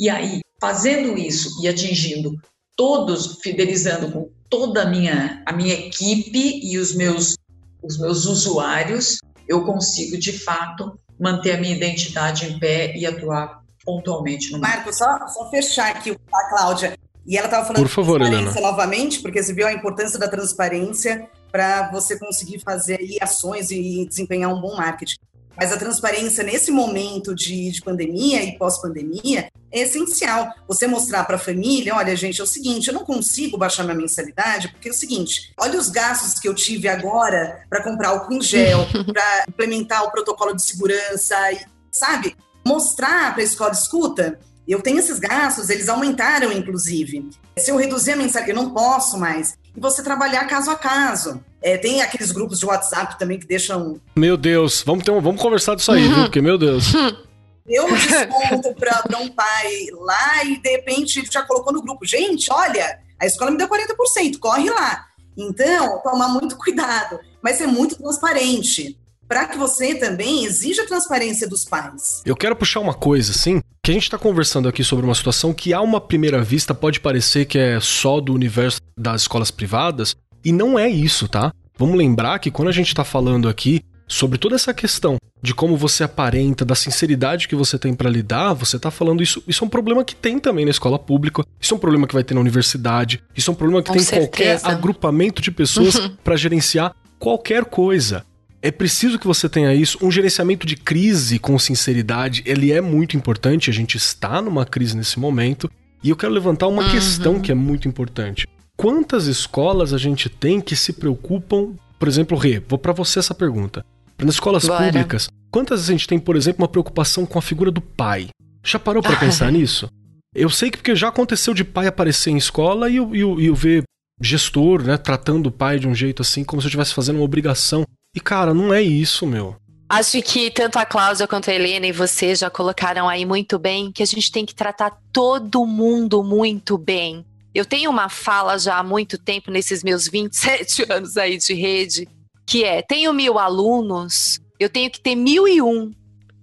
E aí, fazendo isso e atingindo todos, fidelizando com toda a minha, a minha equipe e os meus, os meus usuários, eu consigo, de fato, manter a minha identidade em pé e atuar pontualmente no Marco, só, só fechar aqui a Cláudia. E ela estava falando Por favor, de transparência Helena. novamente, porque você viu a importância da transparência para você conseguir fazer ações e desempenhar um bom marketing. Mas a transparência nesse momento de, de pandemia e pós-pandemia é essencial. Você mostrar para a família, olha, gente, é o seguinte, eu não consigo baixar minha mensalidade, porque é o seguinte, olha os gastos que eu tive agora para comprar álcool em gel, [LAUGHS] para implementar o protocolo de segurança, sabe? Mostrar para a escola, escuta, eu tenho esses gastos, eles aumentaram, inclusive. Se eu reduzir a mensalidade, eu não posso mais. E você trabalhar caso a caso. É, tem aqueles grupos de WhatsApp também que deixam. Meu Deus, vamos, ter um, vamos conversar disso aí, viu? Porque, meu Deus. [LAUGHS] Deu um desconto para um pai lá e de repente ele já colocou no grupo. Gente, olha, a escola me deu 40%, corre lá. Então, tomar muito cuidado, mas ser muito transparente para que você também exija a transparência dos pais. Eu quero puxar uma coisa, assim, que a gente está conversando aqui sobre uma situação que, a uma primeira vista, pode parecer que é só do universo das escolas privadas, e não é isso, tá? Vamos lembrar que quando a gente está falando aqui sobre toda essa questão de como você aparenta, da sinceridade que você tem para lidar, você tá falando isso. Isso é um problema que tem também na escola pública, isso é um problema que vai ter na universidade, isso é um problema que Com tem em certeza. qualquer agrupamento de pessoas para gerenciar qualquer coisa. É preciso que você tenha isso. Um gerenciamento de crise com sinceridade, ele é muito importante. A gente está numa crise nesse momento. E eu quero levantar uma Uhum. questão que é muito importante. Quantas escolas a gente tem que se preocupam, por exemplo, Rê, vou para você essa pergunta. Nas escolas Bora. públicas, quantas a gente tem, por exemplo, uma preocupação com a figura do pai? Já parou para [LAUGHS] pensar nisso? Eu sei que porque já aconteceu de pai aparecer em escola e eu, eu, eu ver gestor, né, tratando o pai de um jeito assim, como se eu estivesse fazendo uma obrigação. E, cara, não é isso, meu. Acho que tanto a Cláudia quanto a Helena e você já colocaram aí muito bem que a gente tem que tratar todo mundo muito bem. Eu tenho uma fala já há muito tempo, nesses meus 27 [LAUGHS] anos aí de rede, que é: tenho mil alunos, eu tenho que ter mil e um.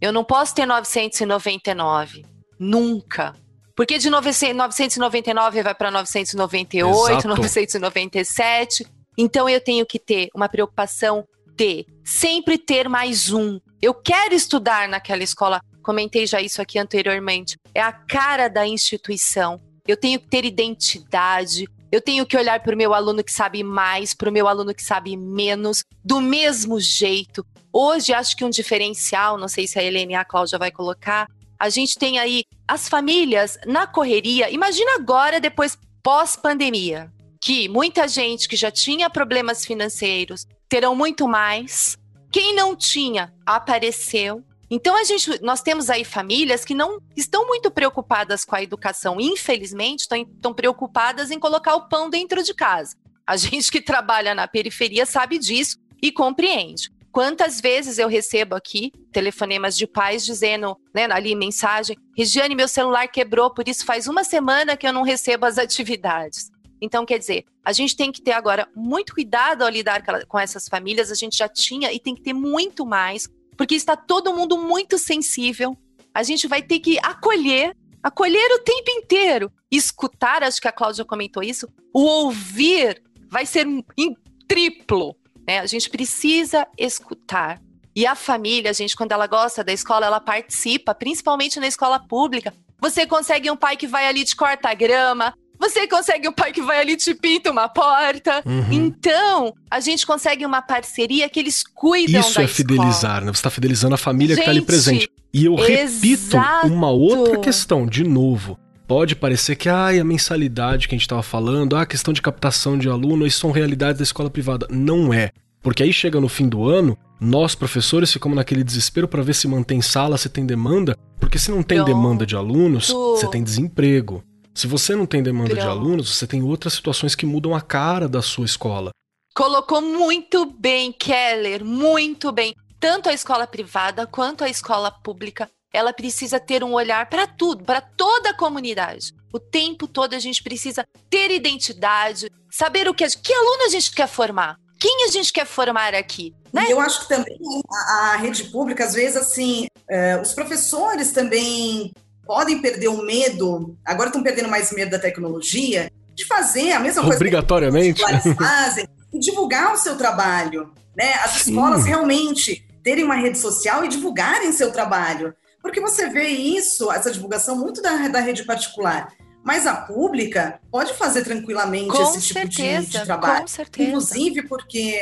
Eu não posso ter 999. Nunca. Porque de 900 999 vai para 998, Exato. 997. Então eu tenho que ter uma preocupação de sempre ter mais um. Eu quero estudar naquela escola. Comentei já isso aqui anteriormente. É a cara da instituição. Eu tenho que ter identidade. Eu tenho que olhar para o meu aluno que sabe mais, para o meu aluno que sabe menos, do mesmo jeito. Hoje, acho que um diferencial, não sei se a Helena e a Cláudia vai colocar, a gente tem aí as famílias na correria. Imagina agora, depois pós-pandemia, que muita gente que já tinha problemas financeiros terão muito mais. Quem não tinha apareceu. Então a gente, nós temos aí famílias que não estão muito preocupadas com a educação, infelizmente, estão, estão preocupadas em colocar o pão dentro de casa. A [LAUGHS] gente que trabalha na periferia sabe disso e compreende. Quantas vezes eu recebo aqui telefonemas de pais dizendo, né, ali mensagem, Regiane, meu celular quebrou, por isso faz uma semana que eu não recebo as [LAUGHS] atividades. Então, quer dizer, a gente tem que ter agora muito cuidado ao lidar com essas famílias, a gente já tinha e tem que ter muito mais, porque está todo mundo muito sensível. A gente vai ter que acolher, acolher o tempo inteiro. Escutar, acho que a Cláudia comentou isso, o ouvir vai ser em triplo. Né? A gente precisa escutar. E a família, a gente, quando ela gosta da escola, ela participa, principalmente na escola pública. Você consegue um pai que vai ali te corta grama, você consegue um pai que vai ali te pinta uma porta. Uhum. Então, a gente consegue uma parceria que eles cuidam Isso da é escola. fidelizar, né? Você está fidelizando a família que está ali Gente, presente. E eu repito exato. uma outra questão, de novo. Pode parecer que ai, a mensalidade que a gente estava falando, ah, a questão de captação de aluno, isso são realidades da escola privada. Não é. Porque aí chega no fim do ano, nós, professores, ficamos naquele desespero para ver se mantém sala, se tem demanda. Porque se não tem Pronto. demanda de alunos, você tem desemprego. Se você não tem demanda de Pronto. alunos, você tem outras situações que mudam a cara da sua escola. Colocou muito bem, Keller, muito bem. Tanto a escola privada quanto a escola pública, ela precisa ter um olhar para tudo, para toda a comunidade. O tempo todo a gente precisa ter identidade, saber o que, a- que aluno a gente quer formar, quem a gente quer formar aqui, né? E eu acho que também a, a rede pública, às vezes, assim, é, os professores também podem perder o medo, agora estão perdendo mais medo da tecnologia, de fazer a mesma coisa Obrigatoriamente? que fazem e divulgar o seu trabalho. Né? As Sim. escolas realmente terem uma rede social e divulgarem seu trabalho. Porque você vê isso, essa divulgação, muito da, da rede particular. Mas a pública pode fazer tranquilamente Com esse tipo de, certeza, de trabalho. com certeza. Inclusive porque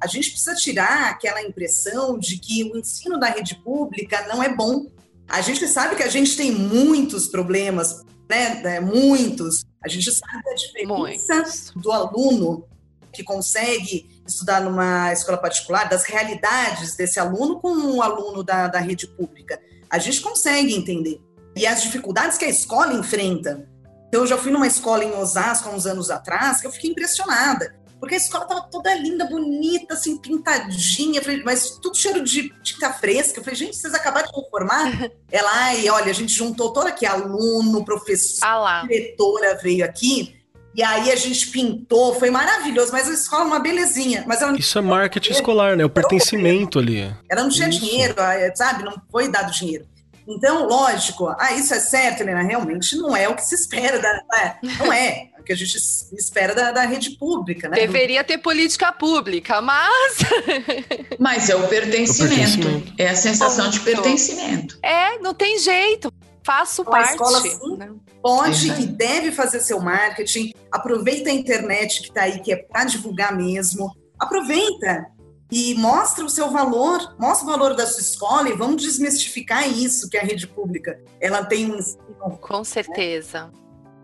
a gente precisa tirar aquela impressão de que o ensino da rede pública não é bom. A gente sabe que a gente tem muitos problemas, né? né, Muitos. A gente sabe a diferença Muitos. do aluno que consegue estudar numa escola particular, das realidades desse aluno com um aluno da, da rede pública. A gente consegue entender. E as dificuldades que a escola enfrenta. Então, eu já fui numa escola em Osasco há uns anos atrás que eu fiquei impressionada. Porque a escola estava toda linda, bonita, assim, pintadinha, falei, mas tudo cheiro de tinta fresca. Eu falei, gente, vocês acabaram de reformar? [LAUGHS] Ela, ai, olha, a gente juntou toda aqui, aluno, professor, Ah diretora veio aqui, e aí a gente pintou, foi maravilhoso, mas a escola é uma belezinha. Mas Isso é marketing escolar, né? O pertencimento ali. ela não tinha Isso. dinheiro, ah, sabe? Não foi dado dinheiro. Então, lógico, ah, isso é certo, Helena, realmente não é o que se espera da. É, não é o que a gente espera da, da rede pública, né? Deveria ter política pública, mas. [LAUGHS] Mas é o pertencimento. O pertencimento. É a sensação de pertencimento. É, não tem jeito. Faço parte. A escola sim, né? pode e deve fazer seu marketing. Aproveita a internet que está aí, que é para divulgar mesmo. Aproveita e mostra o seu valor, mostra o valor da sua escola e vamos desmistificar isso que a rede pública ela tem um ensino. Com certeza.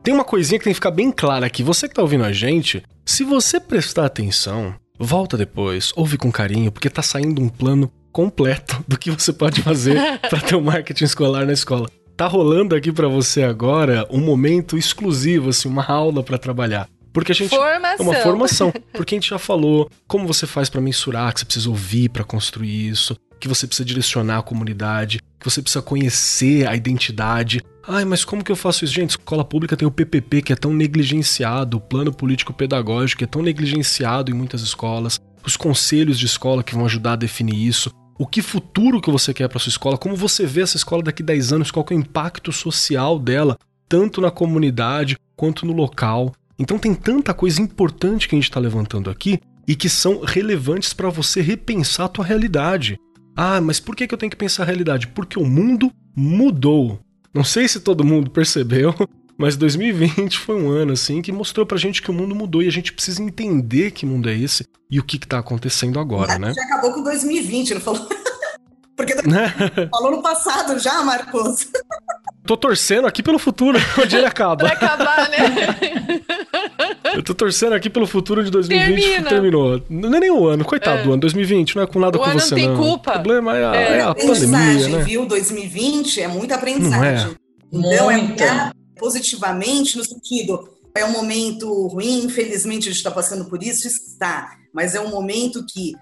Tem uma coisinha que tem que ficar bem clara aqui. Você que está ouvindo a gente, se você prestar atenção, volta depois, ouve com carinho, porque tá saindo um plano completo do que você pode fazer [LAUGHS] para ter um marketing escolar na escola. Tá rolando aqui para você agora um momento exclusivo, assim, uma aula para trabalhar. Porque a gente formação. é uma formação, porque a gente já falou como você faz para mensurar, que você precisa ouvir para construir isso, que você precisa direcionar a comunidade, que você precisa conhecer a identidade. Ai, mas como que eu faço isso? Gente, escola pública tem o PPP que é tão negligenciado, o plano político pedagógico que é tão negligenciado em muitas escolas, os conselhos de escola que vão ajudar a definir isso o que futuro que você quer para sua escola, como você vê essa escola daqui a 10 anos, qual é o impacto social dela, tanto na comunidade quanto no local. Então tem tanta coisa importante que a gente está levantando aqui e que são relevantes para você repensar a tua realidade. Ah, mas por que eu tenho que pensar a realidade? Porque o mundo mudou. Não sei se todo mundo percebeu, [LAUGHS] mas 2020 foi um ano assim que mostrou pra gente que o mundo mudou e a gente precisa entender que mundo é esse e o que, que tá acontecendo agora, né? Já acabou com 2020, não falou? [LAUGHS] Porque [LAUGHS] falou no passado já, Marcos. Tô torcendo aqui pelo futuro, onde ele acaba. Vai acabar, né? Eu tô torcendo aqui pelo futuro de 2020 Termina. terminou. Não é nem o ano, coitado é. do ano. 2020 não é com nada o com você, não. não. tem culpa. O problema é a, é. É a pandemia, né? viu? 2020 é muita aprendizagem. Não é. Então, é positivamente no sentido é um momento ruim, infelizmente a gente está passando por isso, está, mas é um momento que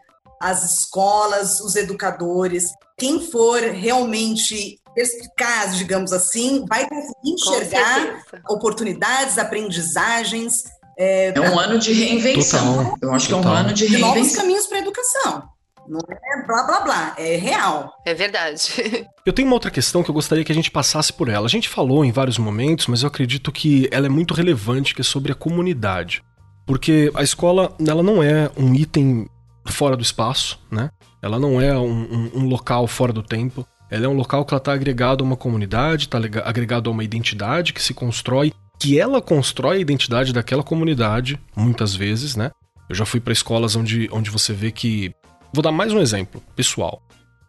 as escolas, os educadores, quem for realmente perspicaz, digamos assim, vai conseguir enxergar oportunidades, aprendizagens. É, é um ano de reinvenção. Total, Eu acho total. que é um ano de reinvenção. Novos caminhos para a educação. Não é blá blá blá, é real. É verdade. [LAUGHS] Eu tenho uma outra questão que eu gostaria que a gente passasse por ela. A gente falou em vários momentos, mas eu acredito que ela é muito relevante, que é sobre a comunidade. Porque a escola, ela não é um item fora do espaço, né? Ela não é um, um, um local fora do tempo. Ela é um local que está agregado a uma comunidade, está agregado a uma identidade que se constrói, que ela constrói a identidade daquela comunidade, muitas vezes, né? Eu já fui para escolas onde, onde você vê que Vou dar mais um exemplo, pessoal.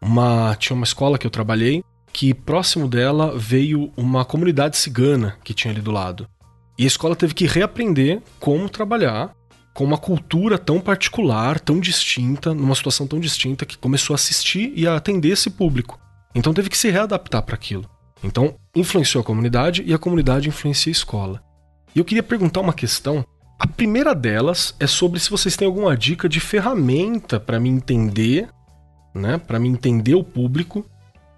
Uma, tinha uma escola que eu trabalhei que próximo dela veio uma comunidade cigana que tinha ali do lado. E a escola teve que reaprender como trabalhar com uma cultura tão particular, tão distinta, numa situação tão distinta que começou a assistir e a atender esse público. Então teve que se readaptar para aquilo. Então influenciou a comunidade e a comunidade influencia a escola. E eu queria perguntar uma questão a primeira delas é sobre se vocês têm alguma dica de ferramenta para me entender, né? Para me entender o público,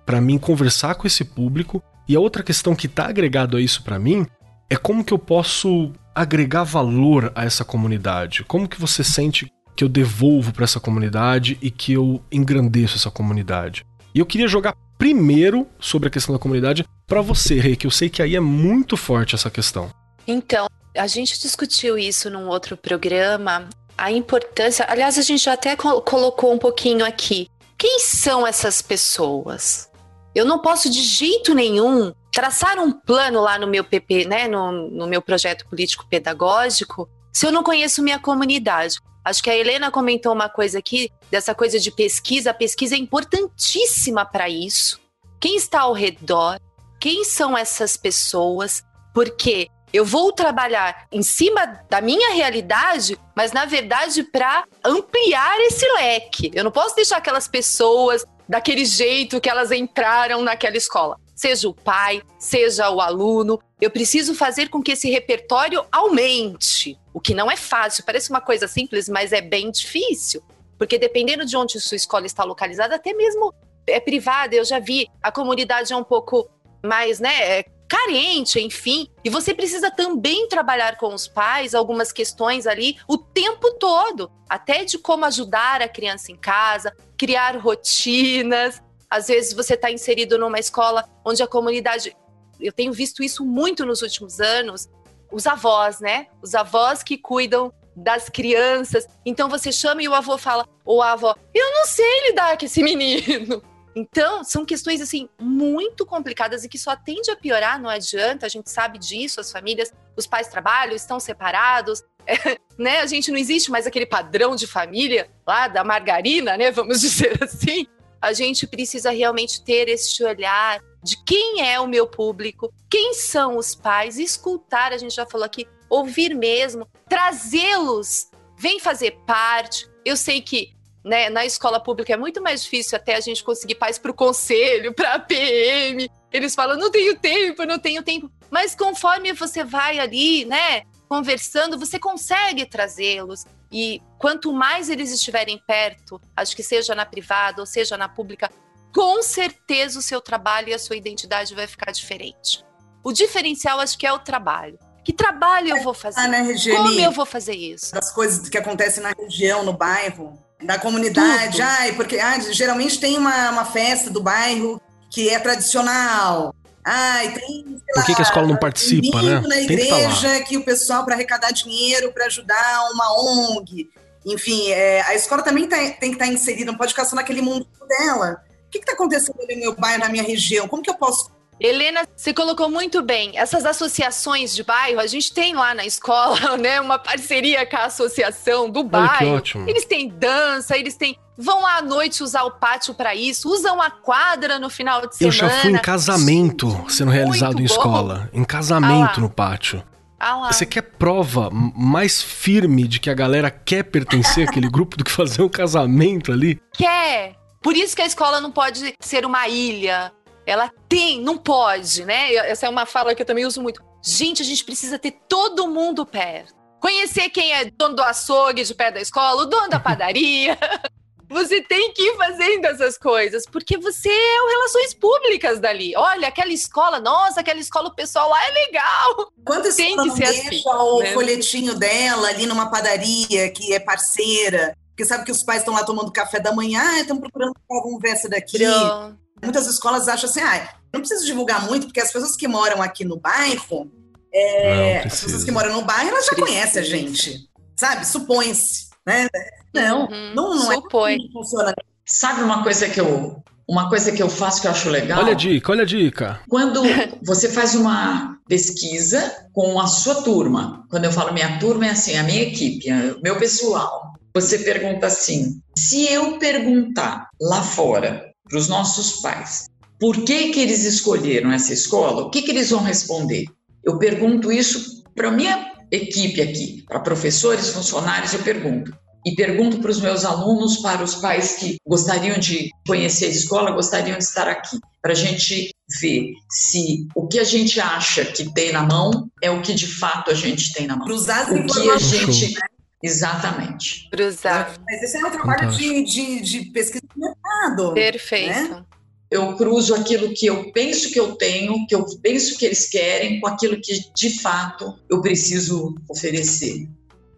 para mim conversar com esse público. E a outra questão que está agregado a isso para mim é como que eu posso agregar valor a essa comunidade. Como que você sente que eu devolvo para essa comunidade e que eu engrandeço essa comunidade? E eu queria jogar primeiro sobre a questão da comunidade para você, Rei, que eu sei que aí é muito forte essa questão. Então, a gente discutiu isso num outro programa, a importância. Aliás, a gente já até colocou um pouquinho aqui. Quem são essas pessoas? Eu não posso de jeito nenhum traçar um plano lá no meu PP, né, no, no meu projeto político pedagógico, se eu não conheço minha comunidade. Acho que a Helena comentou uma coisa aqui dessa coisa de pesquisa. A pesquisa é importantíssima para isso. Quem está ao redor? Quem são essas pessoas? Porque eu vou trabalhar em cima da minha realidade, mas na verdade para ampliar esse leque. Eu não posso deixar aquelas pessoas daquele jeito que elas entraram naquela escola. Seja o pai, seja o aluno, eu preciso fazer com que esse repertório aumente, o que não é fácil. Parece uma coisa simples, mas é bem difícil. Porque dependendo de onde sua escola está localizada, até mesmo é privada, eu já vi, a comunidade é um pouco mais, né, é carente, enfim. E você precisa também trabalhar com os pais algumas questões ali o tempo todo, até de como ajudar a criança em casa, criar rotinas. Às vezes você está inserido numa escola onde a comunidade. Eu tenho visto isso muito nos últimos anos. Os avós, né? Os avós que cuidam das crianças. Então você chama e o avô fala, ou a avó, eu não sei lidar com esse [LAUGHS] menino. Então, são questões assim muito complicadas e que só tende a piorar, não adianta, a gente sabe disso, as famílias, os pais trabalham, estão separados, é, [LAUGHS] né? A gente não existe mais aquele padrão de família lá da margarina, né? Vamos [LAUGHS] dizer assim. A gente precisa realmente ter este olhar de quem é o meu público, quem são os pais, escutar, a gente já falou aqui, ouvir mesmo, trazê-los, vem fazer parte. Eu sei que né, na escola pública é muito mais difícil até a gente conseguir pais para o conselho, para a PM. Eles falam, não tenho tempo, não tenho tempo. Mas conforme você vai ali, né, conversando, você consegue trazê-los. E quanto mais eles estiverem perto, acho que seja na privada ou seja na pública, com certeza o seu trabalho e a sua identidade vai ficar diferente. O diferencial acho que é o trabalho. Que trabalho eu vou fazer? Ah, né, Como eu vou fazer isso? Das coisas que acontecem na região, no bairro, da comunidade. Ai, porque ah, geralmente tem uma, uma festa do bairro que é tradicional. Ai, tem. Por que, lá, que, a escola não participa, né? na igreja que, que, o pessoal para arrecadar dinheiro para ajudar uma ONG. Enfim, é, a escola também tá, tem que estar tá inserida, não pode ficar só naquele mundo dela. O que está acontecendo no meu bairro, na minha região? Como que eu posso Helena, você colocou muito bem. Essas associações de bairro, a gente tem lá na escola, [LAUGHS] né, uma parceria com a associação do bairro. Olha que ótimo. Eles têm dança, eles têm vão à noite usar o pátio para isso, usam a quadra no final de semana. Eu já fui em casamento sendo realizado em escola, em casamento ah no pátio. Ah Você quer prova mais firme de que a galera quer pertencer àquele grupo do que fazer um casamento ali? Quer. Por isso que a escola não pode ser uma ilha, ela tem, não pode, né? Essa é uma fala que eu também uso muito. Gente, a gente precisa ter todo mundo perto. Conhecer quem é dono do açougue de pé da escola, o dono da padaria. [LAUGHS] Você tem que ir fazendo essas coisas, porque você é o Relações Públicas dali. Olha, aquela escola, nossa, aquela escola, o pessoal lá é legal. Quantas tem que ser deixa assim, o né? folhetinho dela ali numa padaria que é parceira, porque sabe que os pais estão lá tomando café da manhã, ah, estão procurando uma conversa daqui. Pronto. Muitas escolas acham assim, ah, não preciso divulgar muito, porque as pessoas que moram aqui no bairro, é, as pessoas que moram no bairro, elas já precisa. conhecem a gente, sabe? Supõe-se, né? Não, uhum. não, não é Supõe. é assim que funciona. Sabe uma coisa que eu uma coisa que eu faço que eu acho legal. Olha a dica, olha a dica. Quando [LAUGHS] você faz uma pesquisa com a sua turma, quando eu falo minha turma, é assim, a minha equipe, o meu pessoal. Você pergunta assim: se eu perguntar lá fora para os nossos pais. Por que, que eles escolheram essa escola? O que, que eles vão responder? Eu pergunto isso para a minha equipe aqui, para professores, funcionários, eu pergunto. E pergunto para os meus alunos, para os pais que gostariam de conhecer a escola, gostariam de estar aqui, para a gente ver se o que a gente acha que tem na mão é o que de fato a gente tem na mão. Cruzar o que a gente Exatamente. Cruzar. Mas esse é um trabalho de, de, de, pesquisa de mercado. Perfeito. Né? Eu cruzo aquilo que eu penso que eu tenho, que eu penso que eles querem, com aquilo que de fato eu preciso oferecer.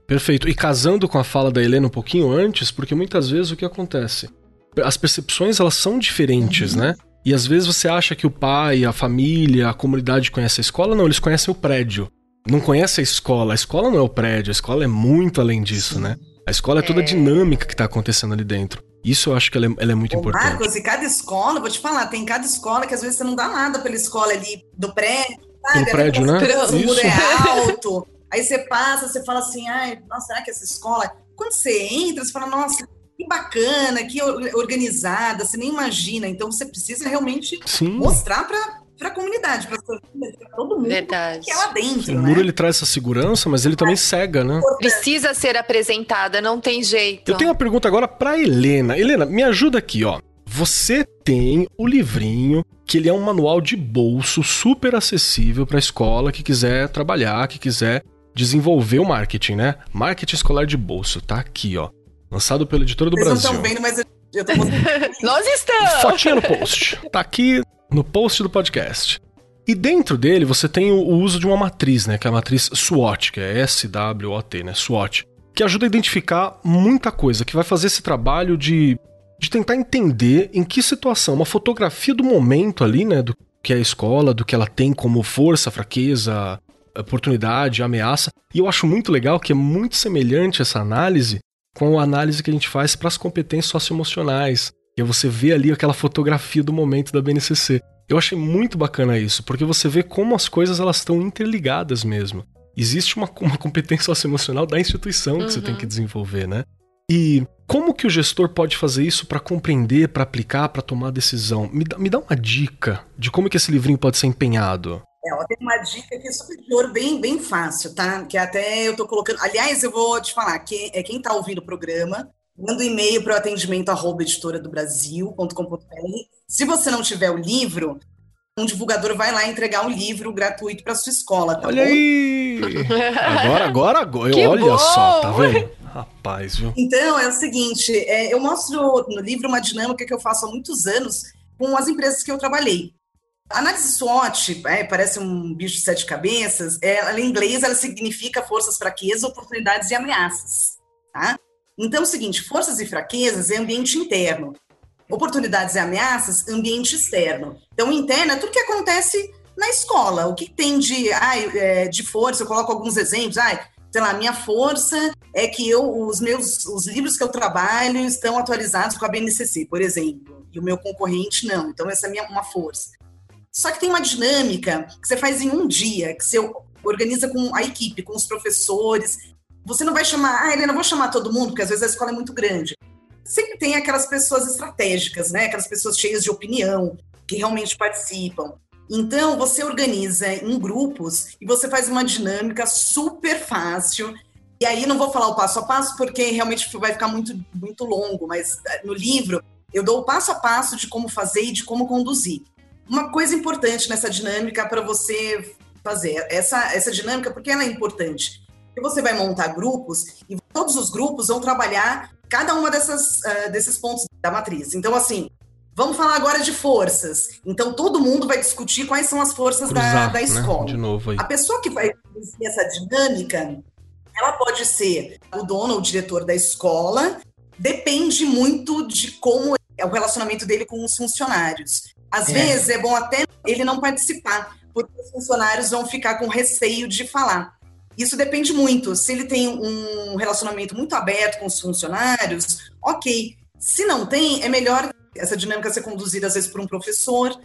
Perfeito. E casando com a fala da Helena um pouquinho antes, porque muitas vezes o que acontece? As percepções elas são diferentes, uhum. né? E às vezes você acha que o pai, a família, a comunidade conhece a escola, não, eles conhecem o prédio não conhece a escola. A escola não é o prédio, a escola é muito além disso, Sim. né? A escola é toda a é. dinâmica que está acontecendo ali dentro. Isso eu acho que ela é, ela é muito Ô, importante. Marcos, e cada escola, vou te falar, tem cada escola que às vezes você não dá nada pela escola ali do prédio, sabe? No prédio, né? O muro é alto. Aí você passa, você fala assim, ai, nossa, será que essa escola... Quando você entra, você fala, nossa, que bacana, que organizada, você nem imagina. Então você precisa realmente Sim. mostrar para para a comunidade, para todo mundo Verdade. que é lá dentro. O né? muro ele traz essa segurança, mas ele também cega, né? Precisa ser apresentada, não tem jeito. Eu tenho uma pergunta agora para Helena. Helena, me ajuda aqui, ó. Você tem o livrinho que ele é um manual de bolso super acessível para a escola que quiser trabalhar, que quiser desenvolver o marketing, né? Marketing escolar de bolso, tá aqui, ó. Lançado pela editora do Vocês Brasil. Não estão vendo, mas eu tô [LAUGHS] Nós estamos. Fotinha no post. Tá aqui no post do podcast. E dentro dele você tem o uso de uma matriz, né, que é a matriz SWOT, que é S-W-O-T, né, SWOT, que ajuda a identificar muita coisa, que vai fazer esse trabalho de de tentar entender em que situação, uma fotografia do momento ali, né, do que é a escola, do que ela tem como força, fraqueza, oportunidade, ameaça. E eu acho muito legal que é muito semelhante essa análise com a análise que a gente faz para as competências socioemocionais. E é você vê ali aquela fotografia do momento da BNCC. Eu achei muito bacana isso, porque você vê como as coisas elas estão interligadas mesmo. Existe uma, uma competência socioemocional da instituição que uhum. você tem que uhum. desenvolver, né? E como que o gestor pode fazer isso para compreender, para aplicar, para tomar decisão? Me dá, me dá uma dica de como que esse livrinho pode ser empenhado. É, ó, tem uma dica aqui super de ouro, bem, bem fácil, tá? Que até eu tô colocando. Aliás, eu vou te falar, que é quem tá ouvindo o programa, manda um e-mail para o atendimento arroba editora do Brasil.com.br. Se você não tiver o livro, um divulgador vai lá entregar o um livro gratuito para sua escola, tá Olha bom? aí! [LAUGHS] Agora, agora, agora. olha bom! só, tá vendo? Rapaz, viu? Então, é o seguinte, é, eu mostro no livro uma dinâmica que eu faço há muitos anos com as empresas que eu trabalhei. A análise SWOT, é, parece um bicho de sete cabeças, é, ela, em inglês ela significa forças, fraquezas, oportunidades e ameaças. Tá? Então, é o seguinte, forças e fraquezas é ambiente interno, oportunidades e ameaças, ambiente externo. Então, interno é tudo que acontece na escola, o que tem de, ai, é, de força, eu coloco alguns exemplos, ai, sei lá, minha força é que eu, os meus, os livros que eu trabalho estão atualizados com a BNCC, por exemplo, e o meu concorrente não. Então essa é minha uma força. Só que tem uma dinâmica que você faz em um dia, que você organiza com a equipe, com os professores. Você não vai chamar, ah, Helena, vou chamar todo mundo, porque às vezes a escola é muito grande. Sempre tem aquelas pessoas estratégicas, né? Aquelas pessoas cheias de opinião, que realmente participam. Então, você organiza em grupos e você faz uma dinâmica super fácil. E aí, não vou falar o passo a passo, porque realmente vai ficar muito, muito longo, mas eh, no livro eu dou o passo a passo de como fazer e de como conduzir. Uma coisa importante nessa dinâmica para você fazer, essa, essa dinâmica, porque ela é importante? Porque você vai montar grupos e todos os grupos vão trabalhar cada uma dessas, uh, desses pontos da matriz. Então, assim, Vamos falar agora de forças. Então, todo mundo vai discutir quais são as forças Cruzar, da, da né? escola. Né? De novo aí. A pessoa que vai fazer essa dinâmica, ela pode ser o dono ou o diretor da escola, depende muito de como é o relacionamento dele com os funcionários. Às é. vezes, é bom até ele não participar, porque os funcionários vão ficar com receio de falar. Isso depende muito. Se ele tem um relacionamento muito aberto com os funcionários, ok. Se não tem, é melhor essa dinâmica ser conduzida às vezes por um professor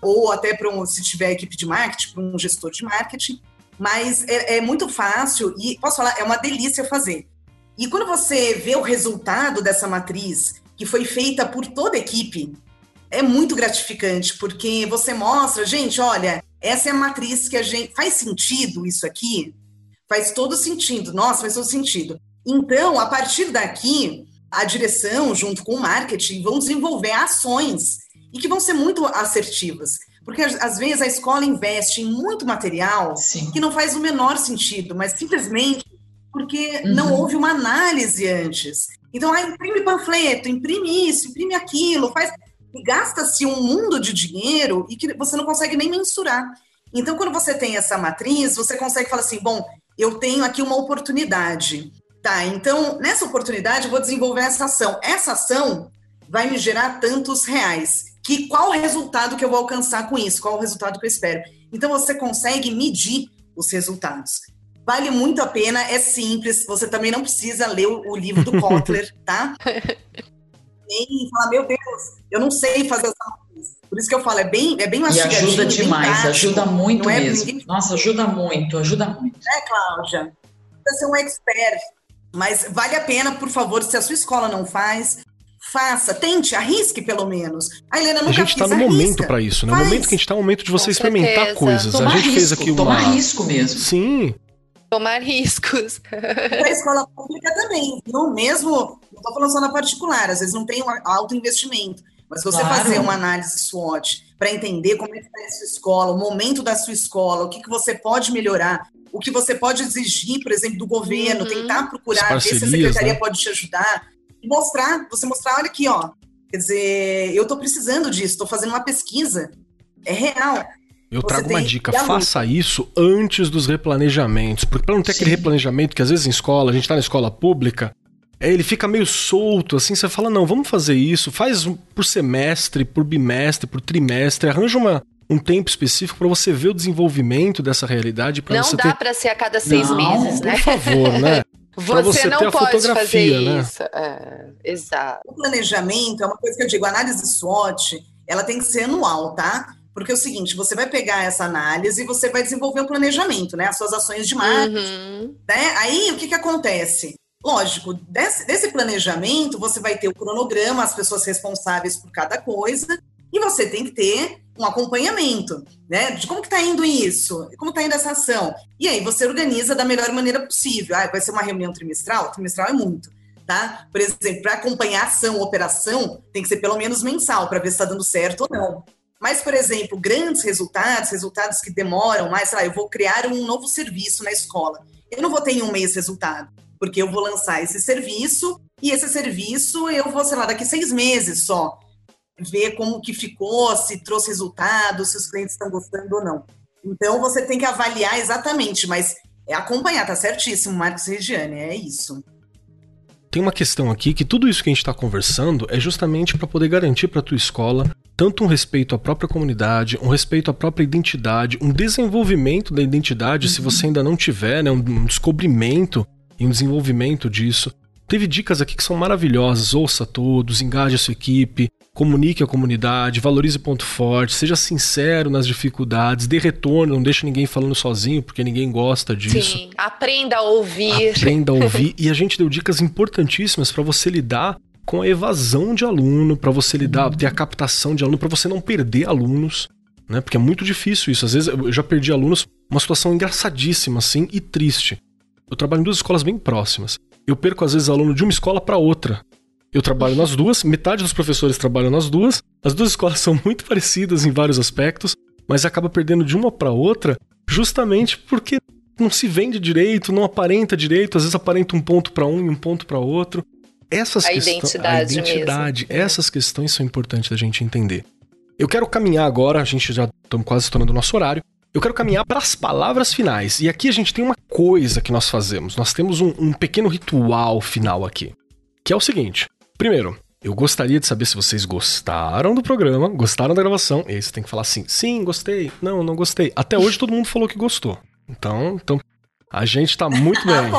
ou até para um, se tiver equipe de marketing, para um gestor de marketing. Mas é, é, muito fácil e posso falar, é uma delícia fazer. E quando você vê o resultado dessa matriz que foi feita por toda a equipe, é muito gratificante porque você mostra, gente, olha, essa é a matriz que a gente faz sentido isso aqui, faz todo sentido. Nossa, faz todo sentido. Então, a partir daqui, a direção, junto com o marketing, vão desenvolver ações e que vão ser muito assertivas. Porque às vezes a escola investe em muito material Sim. que não faz o menor sentido, mas simplesmente porque uhum. não houve uma análise antes. Então, ah, imprime panfleto, imprime isso, imprime aquilo, faz. E gasta-se um mundo de dinheiro e que você não consegue nem mensurar. Então, quando você tem essa matriz, você consegue falar assim: bom, eu tenho aqui uma oportunidade. Tá, então nessa oportunidade eu vou desenvolver essa ação. Essa ação vai me gerar tantos reais. Que qual o resultado que eu vou alcançar com isso? Qual o resultado que eu espero? Então você consegue medir os resultados. Vale muito a pena, é simples. Você também não precisa ler o, o livro do [LAUGHS] Kotler, tá? [LAUGHS] Nem falar, meu Deus, eu não sei fazer essa por isso que eu falo, é bem, é bem mastigadinho. E ajuda demais, prático, ajuda muito é mesmo. Ninguém... Nossa, ajuda muito, ajuda muito. É, Cláudia. Precisa ser um expert mas vale a pena, por favor, se a sua escola não faz, faça, tente, arrisque pelo menos. A Helena nunca A gente está no arrisca. momento para isso, né? O momento que a gente está no momento de você Com experimentar certeza. coisas. Tomar a gente risco, fez aqui uma tomar risco mesmo. Sim. Tomar riscos. Para a escola pública também, não mesmo, não estou falando só na particular, às vezes não tem um alto investimento, mas você claro. fazer uma análise SWOT para entender como é que está a sua escola, o momento da sua escola, o que, que você pode melhorar, o que você pode exigir, por exemplo, do governo, uhum. tentar procurar, ver se a secretaria né? pode te ajudar, e mostrar, você mostrar, olha aqui, ó, quer dizer, eu estou precisando disso, estou fazendo uma pesquisa, é real. Eu você trago uma dica, faça isso antes dos replanejamentos, porque para não ter Sim. aquele replanejamento que às vezes em escola, a gente está na escola pública, ele fica meio solto, assim, você fala, não, vamos fazer isso, faz por semestre, por bimestre, por trimestre, arranja uma, um tempo específico para você ver o desenvolvimento dessa realidade. Não você dá ter... para ser a cada seis não, meses, né? Por favor, né? [LAUGHS] Você, você não pode fazer né? isso. É, exato. O planejamento é uma coisa que eu digo, a análise SWOT, ela tem que ser anual, tá? Porque é o seguinte, você vai pegar essa análise e você vai desenvolver um planejamento, né? As suas ações de marketing. Uhum. Né? Aí, o que, que acontece? Lógico, desse, desse planejamento, você vai ter o cronograma, as pessoas responsáveis por cada coisa, e você tem que ter um acompanhamento, né? De como que está indo isso, como está indo essa ação. E aí você organiza da melhor maneira possível. Ah, vai ser uma reunião trimestral? Trimestral é muito, tá? Por exemplo, para acompanhar ação, operação, tem que ser pelo menos mensal para ver se está dando certo ou não. Mas, por exemplo, grandes resultados, resultados que demoram mais, sei lá, eu vou criar um novo serviço na escola. Eu não vou ter em um mês resultado, porque eu vou lançar esse serviço e esse serviço eu vou, sei lá, daqui seis meses só ver como que ficou, se trouxe resultado, se os clientes estão gostando ou não. Então você tem que avaliar exatamente, mas é acompanhar, tá certíssimo, Marcos Regiane, é isso. Tem uma questão aqui que tudo isso que a gente está conversando é justamente para poder garantir para tua escola tanto um respeito à própria comunidade, um respeito à própria identidade, um desenvolvimento da identidade, uhum. se você ainda não tiver, né, um descobrimento e um desenvolvimento disso. Teve dicas aqui que são maravilhosas. Ouça todos, engaje a sua equipe, comunique a comunidade, valorize ponto forte, seja sincero nas dificuldades, dê retorno, não deixe ninguém falando sozinho, porque ninguém gosta disso. Sim, aprenda a ouvir. Aprenda a [LAUGHS] ouvir. e a gente deu dicas importantíssimas para você lidar com a evasão de aluno, para você lidar, ter a captação de aluno, para você não perder alunos, né? Porque é muito difícil isso. Às vezes eu já perdi alunos, uma situação engraçadíssima assim e triste. Eu trabalho em duas escolas bem próximas eu perco às vezes aluno de uma escola para outra. Eu trabalho nas duas, metade dos professores trabalham nas duas. As duas escolas [LAUGHS] são muito parecidas em vários aspectos, mas acaba perdendo de uma para outra justamente porque não se vende direito, não aparenta direito, às vezes aparenta um ponto para um e um ponto para outro. Essas a identidade, a identidade, mesmo. essas questões são importantes da gente entender. Eu quero caminhar agora, a gente já estamos quase estourando o nosso horário. Eu quero caminhar para as palavras finais. E aqui a gente tem uma coisa que nós fazemos. Nós temos um, um pequeno ritual final aqui. Que é o seguinte: primeiro, eu gostaria de saber se vocês gostaram do programa, gostaram da gravação. E aí você tem que falar assim: sim, gostei, não, não gostei. Até hoje todo mundo falou que gostou. Então, então a gente tá muito bem.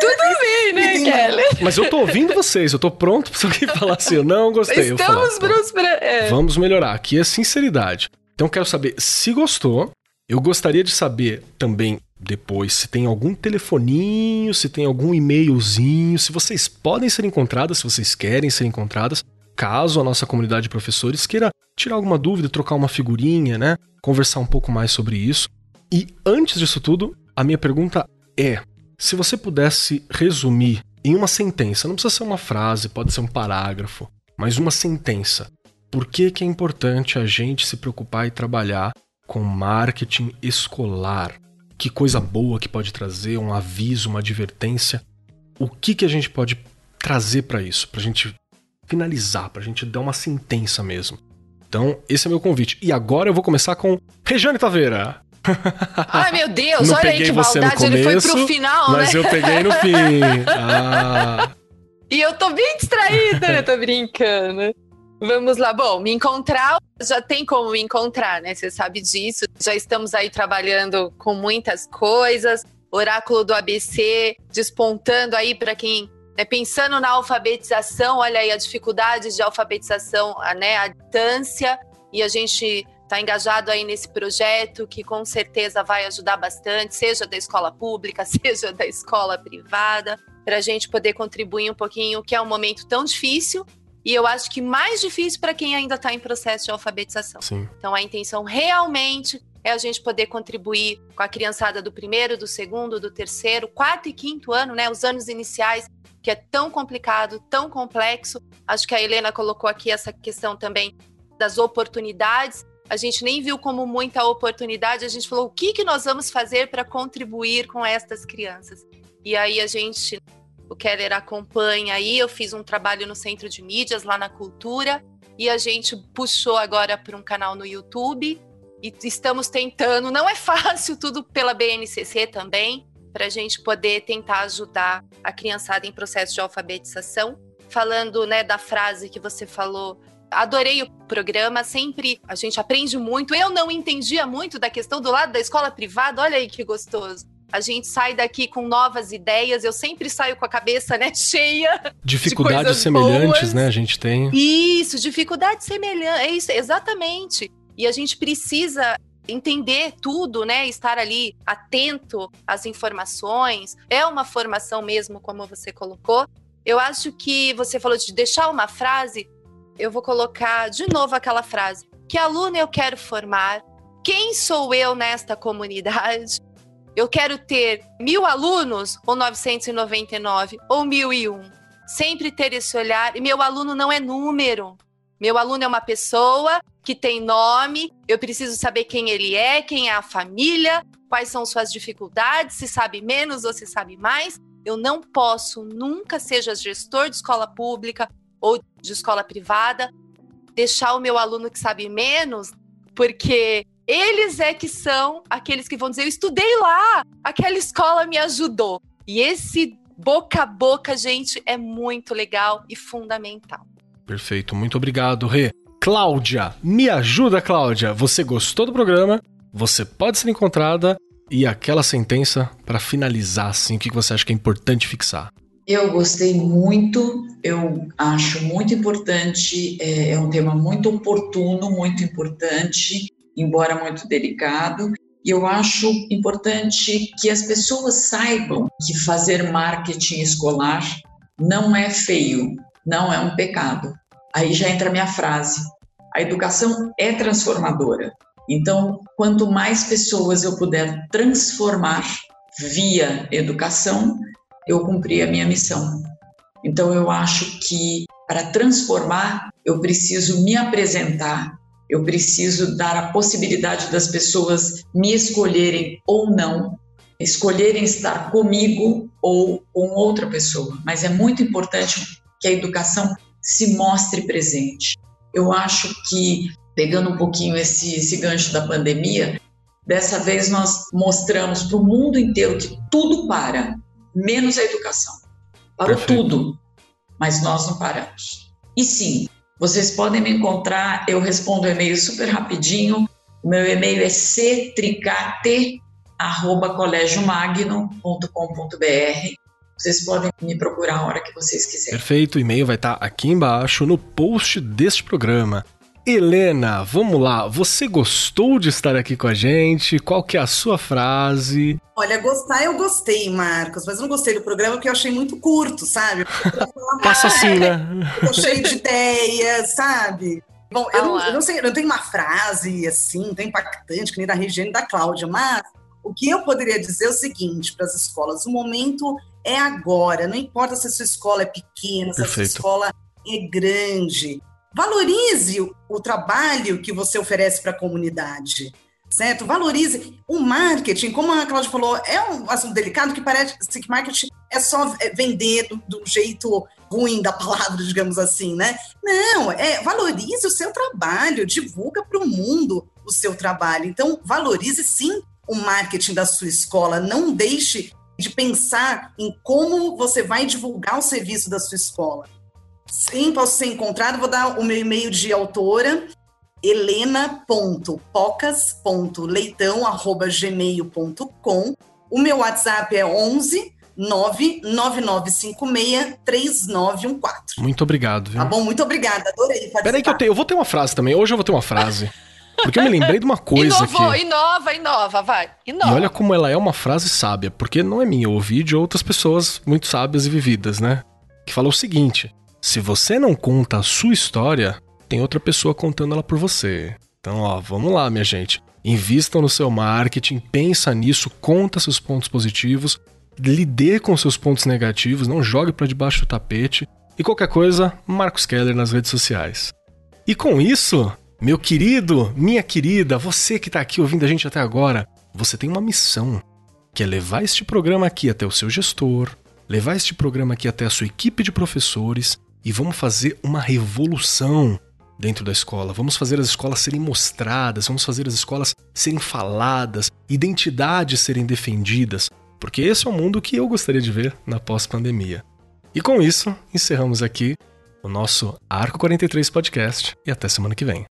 Tudo bem, né, Kelly? Mas eu tô ouvindo vocês, eu tô pronto pra alguém falar assim, eu não gostei. Estamos prontos pra... É. Vamos melhorar. Aqui é sinceridade. Então quero saber se gostou. Eu gostaria de saber também depois se tem algum telefoninho, se tem algum e-mailzinho, se vocês podem ser encontradas, se vocês querem ser encontradas, caso a nossa comunidade de professores queira tirar alguma dúvida, trocar uma figurinha, né? Conversar um pouco mais sobre isso. E antes disso tudo, a minha pergunta é: se você pudesse resumir em uma sentença, não precisa ser uma frase, pode ser um parágrafo, mas uma sentença, por que, que é importante a gente se preocupar e trabalhar com marketing escolar? Que coisa boa que pode trazer, um aviso, uma advertência. O que, que a gente pode trazer para isso? Para a gente finalizar, para a gente dar uma sentença mesmo. Então, esse é meu convite. E agora eu vou começar com Rejane Taveira. [LAUGHS] Ai, meu Deus, Não olha aí que maldade, começo, ele foi pro final, mas né? Mas eu peguei no fim. [LAUGHS] Ah. E eu tô bem distraída, eu tô brincando. Vamos lá. Bom, me encontrar, já tem como me encontrar, né? Você sabe disso. Já estamos aí trabalhando com muitas coisas. Oráculo do ABC despontando aí para quem é pensando na alfabetização, olha aí a dificuldade de alfabetização, né, a distância, e a gente está engajado aí nesse projeto que com certeza vai ajudar bastante, seja da escola pública, [LAUGHS] seja da escola privada, para a gente poder contribuir um pouquinho, que é um momento tão difícil, e eu acho que mais difícil para quem ainda está em processo de alfabetização. Sim. Então a intenção realmente é a gente poder contribuir com a criançada do primeiro, do segundo, do terceiro, quarto e quinto ano, né? Os anos iniciais, que é tão complicado, tão complexo. Acho que a Helena colocou aqui essa questão também das oportunidades. A gente nem viu como muita oportunidade, a gente falou o que, que nós vamos fazer para contribuir com estas crianças. E aí a gente o Keller acompanha aí. Eu fiz um trabalho no Centro de Mídias, lá na Cultura, e a gente puxou agora para um canal no YouTube. E estamos tentando, não é [LAUGHS] fácil, tudo pela BNCC também, para a gente poder tentar ajudar a criançada em processo de alfabetização. Falando né, da frase que você falou, adorei o programa, sempre a gente aprende muito. Eu não entendia muito da questão do lado da escola privada, olha aí que gostoso. A gente sai daqui com novas ideias. Eu sempre saio com a cabeça, né, [LAUGHS] cheia. Dificuldades semelhantes, boas. né? A gente tem. Isso, dificuldades semelhantes. É isso, exatamente. E a gente precisa entender tudo, né? Estar ali atento às informações. É uma formação mesmo, como você colocou. Eu acho que você falou de deixar uma frase. Eu vou colocar de novo aquela frase. Que aluno eu quero formar? Quem sou eu nesta comunidade? Eu quero ter mil alunos ou 999 ou mil e um. Sempre ter esse olhar. E meu aluno não é número. Meu aluno é uma pessoa que tem nome, eu preciso saber quem ele é, quem é a família, quais são suas dificuldades, se sabe menos ou se sabe mais. Eu não posso, nunca seja gestor de escola pública ou de escola privada, deixar o meu aluno que sabe menos, porque eles é que são aqueles que vão dizer: Eu estudei lá, aquela escola me ajudou. E esse boca a boca, gente, é muito legal e fundamental. Perfeito, muito obrigado, Rê. Cláudia, me ajuda, Cláudia. Você gostou do programa? Você pode ser encontrada e aquela sentença para finalizar, assim, o que você acha que é importante fixar? Eu gostei muito, eu acho muito importante, é, é um tema muito oportuno, muito importante, embora muito delicado. E eu acho importante que as pessoas saibam que fazer marketing escolar não é feio, não é um pecado. Aí já entra a minha frase: a educação é transformadora. Então, quanto mais pessoas eu puder transformar via educação, eu cumpri a minha missão. Então, eu acho que para transformar, eu preciso me apresentar, eu preciso dar a possibilidade das pessoas me escolherem ou não, escolherem estar comigo ou com outra pessoa. Mas é muito importante que a educação se mostre presente. Eu acho que, pegando um pouquinho esse, esse gancho da pandemia, dessa vez nós mostramos para o mundo inteiro que tudo para, menos a educação. Parou Perfeito. tudo, mas nós não paramos. E sim, vocês podem me encontrar, eu respondo o e-mail super rapidinho. Meu e-mail é ctricate@colegiomagno.com.br. Vocês podem me procurar a hora que vocês quiserem. Perfeito, o e-mail vai estar aqui embaixo no post deste programa. Helena, vamos lá. Você gostou de estar aqui com a gente? Qual que é a sua frase? Olha, gostar eu gostei, Marcos, mas não gostei do programa porque eu achei muito curto, sabe? [LAUGHS] Passa assim, né? Tô cheio de ideias, sabe? Bom, eu não, eu não, sei, eu não tenho uma frase assim, tão impactante que nem da Regiane e da Cláudia, mas o que eu poderia dizer é o seguinte para as escolas: o momento é agora, não importa se a sua escola é pequena, se Perfeito. a sua escola é grande. Valorize o trabalho que você oferece para a comunidade certo? Valorize o marketing, como a Cláudia falou, é um assunto delicado que parece que marketing é só é, vender do, do, jeito ruim da palavra, [LAUGHS] digamos assim, né? Não, é valorize o seu trabalho, divulga para o mundo o seu trabalho. Então, valorize sim o marketing da sua escola, não deixe de pensar em como você vai divulgar o serviço da sua escola. Sim, posso ser encontrado, vou dar o meu e-mail de autora, helena.pocas.leitão.gmail.com. O meu WhatsApp é 11 999563914. Muito obrigado, viu? Tá bom, muito obrigada, adorei. Peraí que eu, te, eu vou ter uma frase também. Hoje eu vou ter uma frase. Porque eu me lembrei de uma coisa Inovou, aqui. Inova, inova, vai. Inova. E olha como ela é uma frase sábia, porque não é minha, eu ouvi de outras pessoas muito sábias e vividas, né? Que falou o seguinte: se você não conta a sua história, tem outra pessoa contando ela por você. Então, ó, vamos lá, minha gente. Invistam no seu marketing, pensa nisso, conta seus pontos positivos, lide com seus pontos negativos, não jogue para debaixo do tapete. E qualquer coisa, Marcos Keller nas redes sociais. E com isso, meu querido, minha querida, você que está aqui ouvindo a gente até agora, você tem uma missão, que é levar este programa aqui até o seu gestor, levar este programa aqui até a sua equipe de professores e vamos fazer uma revolução dentro da escola. Vamos fazer as escolas serem mostradas, vamos fazer as escolas serem faladas, identidades serem defendidas. Porque esse é o mundo que eu gostaria de ver na pós-pandemia. E com isso, encerramos aqui o nosso Arco 43 Podcast e até semana que vem.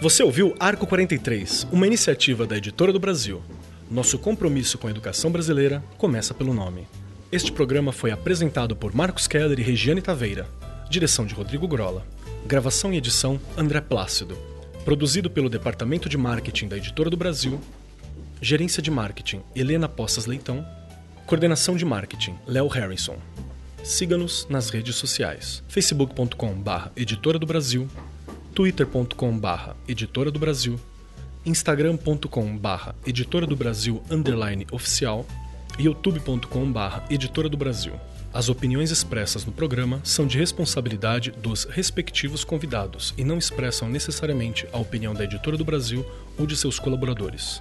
Você ouviu Arco 43, uma iniciativa da Editora do Brasil. Nosso compromisso com a educação brasileira começa pelo nome. Este programa foi apresentado por Marcos Keller e Regiane Taveira. Direção de Rodrigo Grola. Gravação e edição André Plácido. Produzido pelo Departamento de Marketing da Editora do Brasil. Gerência de Marketing Helena Poças Leitão. Coordenação de Marketing Léo Harrison. Siga-nos nas redes sociais: facebook.com/barra Editora do Brasil, twitter.com/barra Editora do Brasil, instagram.com/barra Editora do Brasil underline oficial youtube.com/barra Editora do Brasil. As opiniões expressas no programa são de responsabilidade dos respectivos convidados e não expressam necessariamente a opinião da Editora do Brasil ou de seus colaboradores.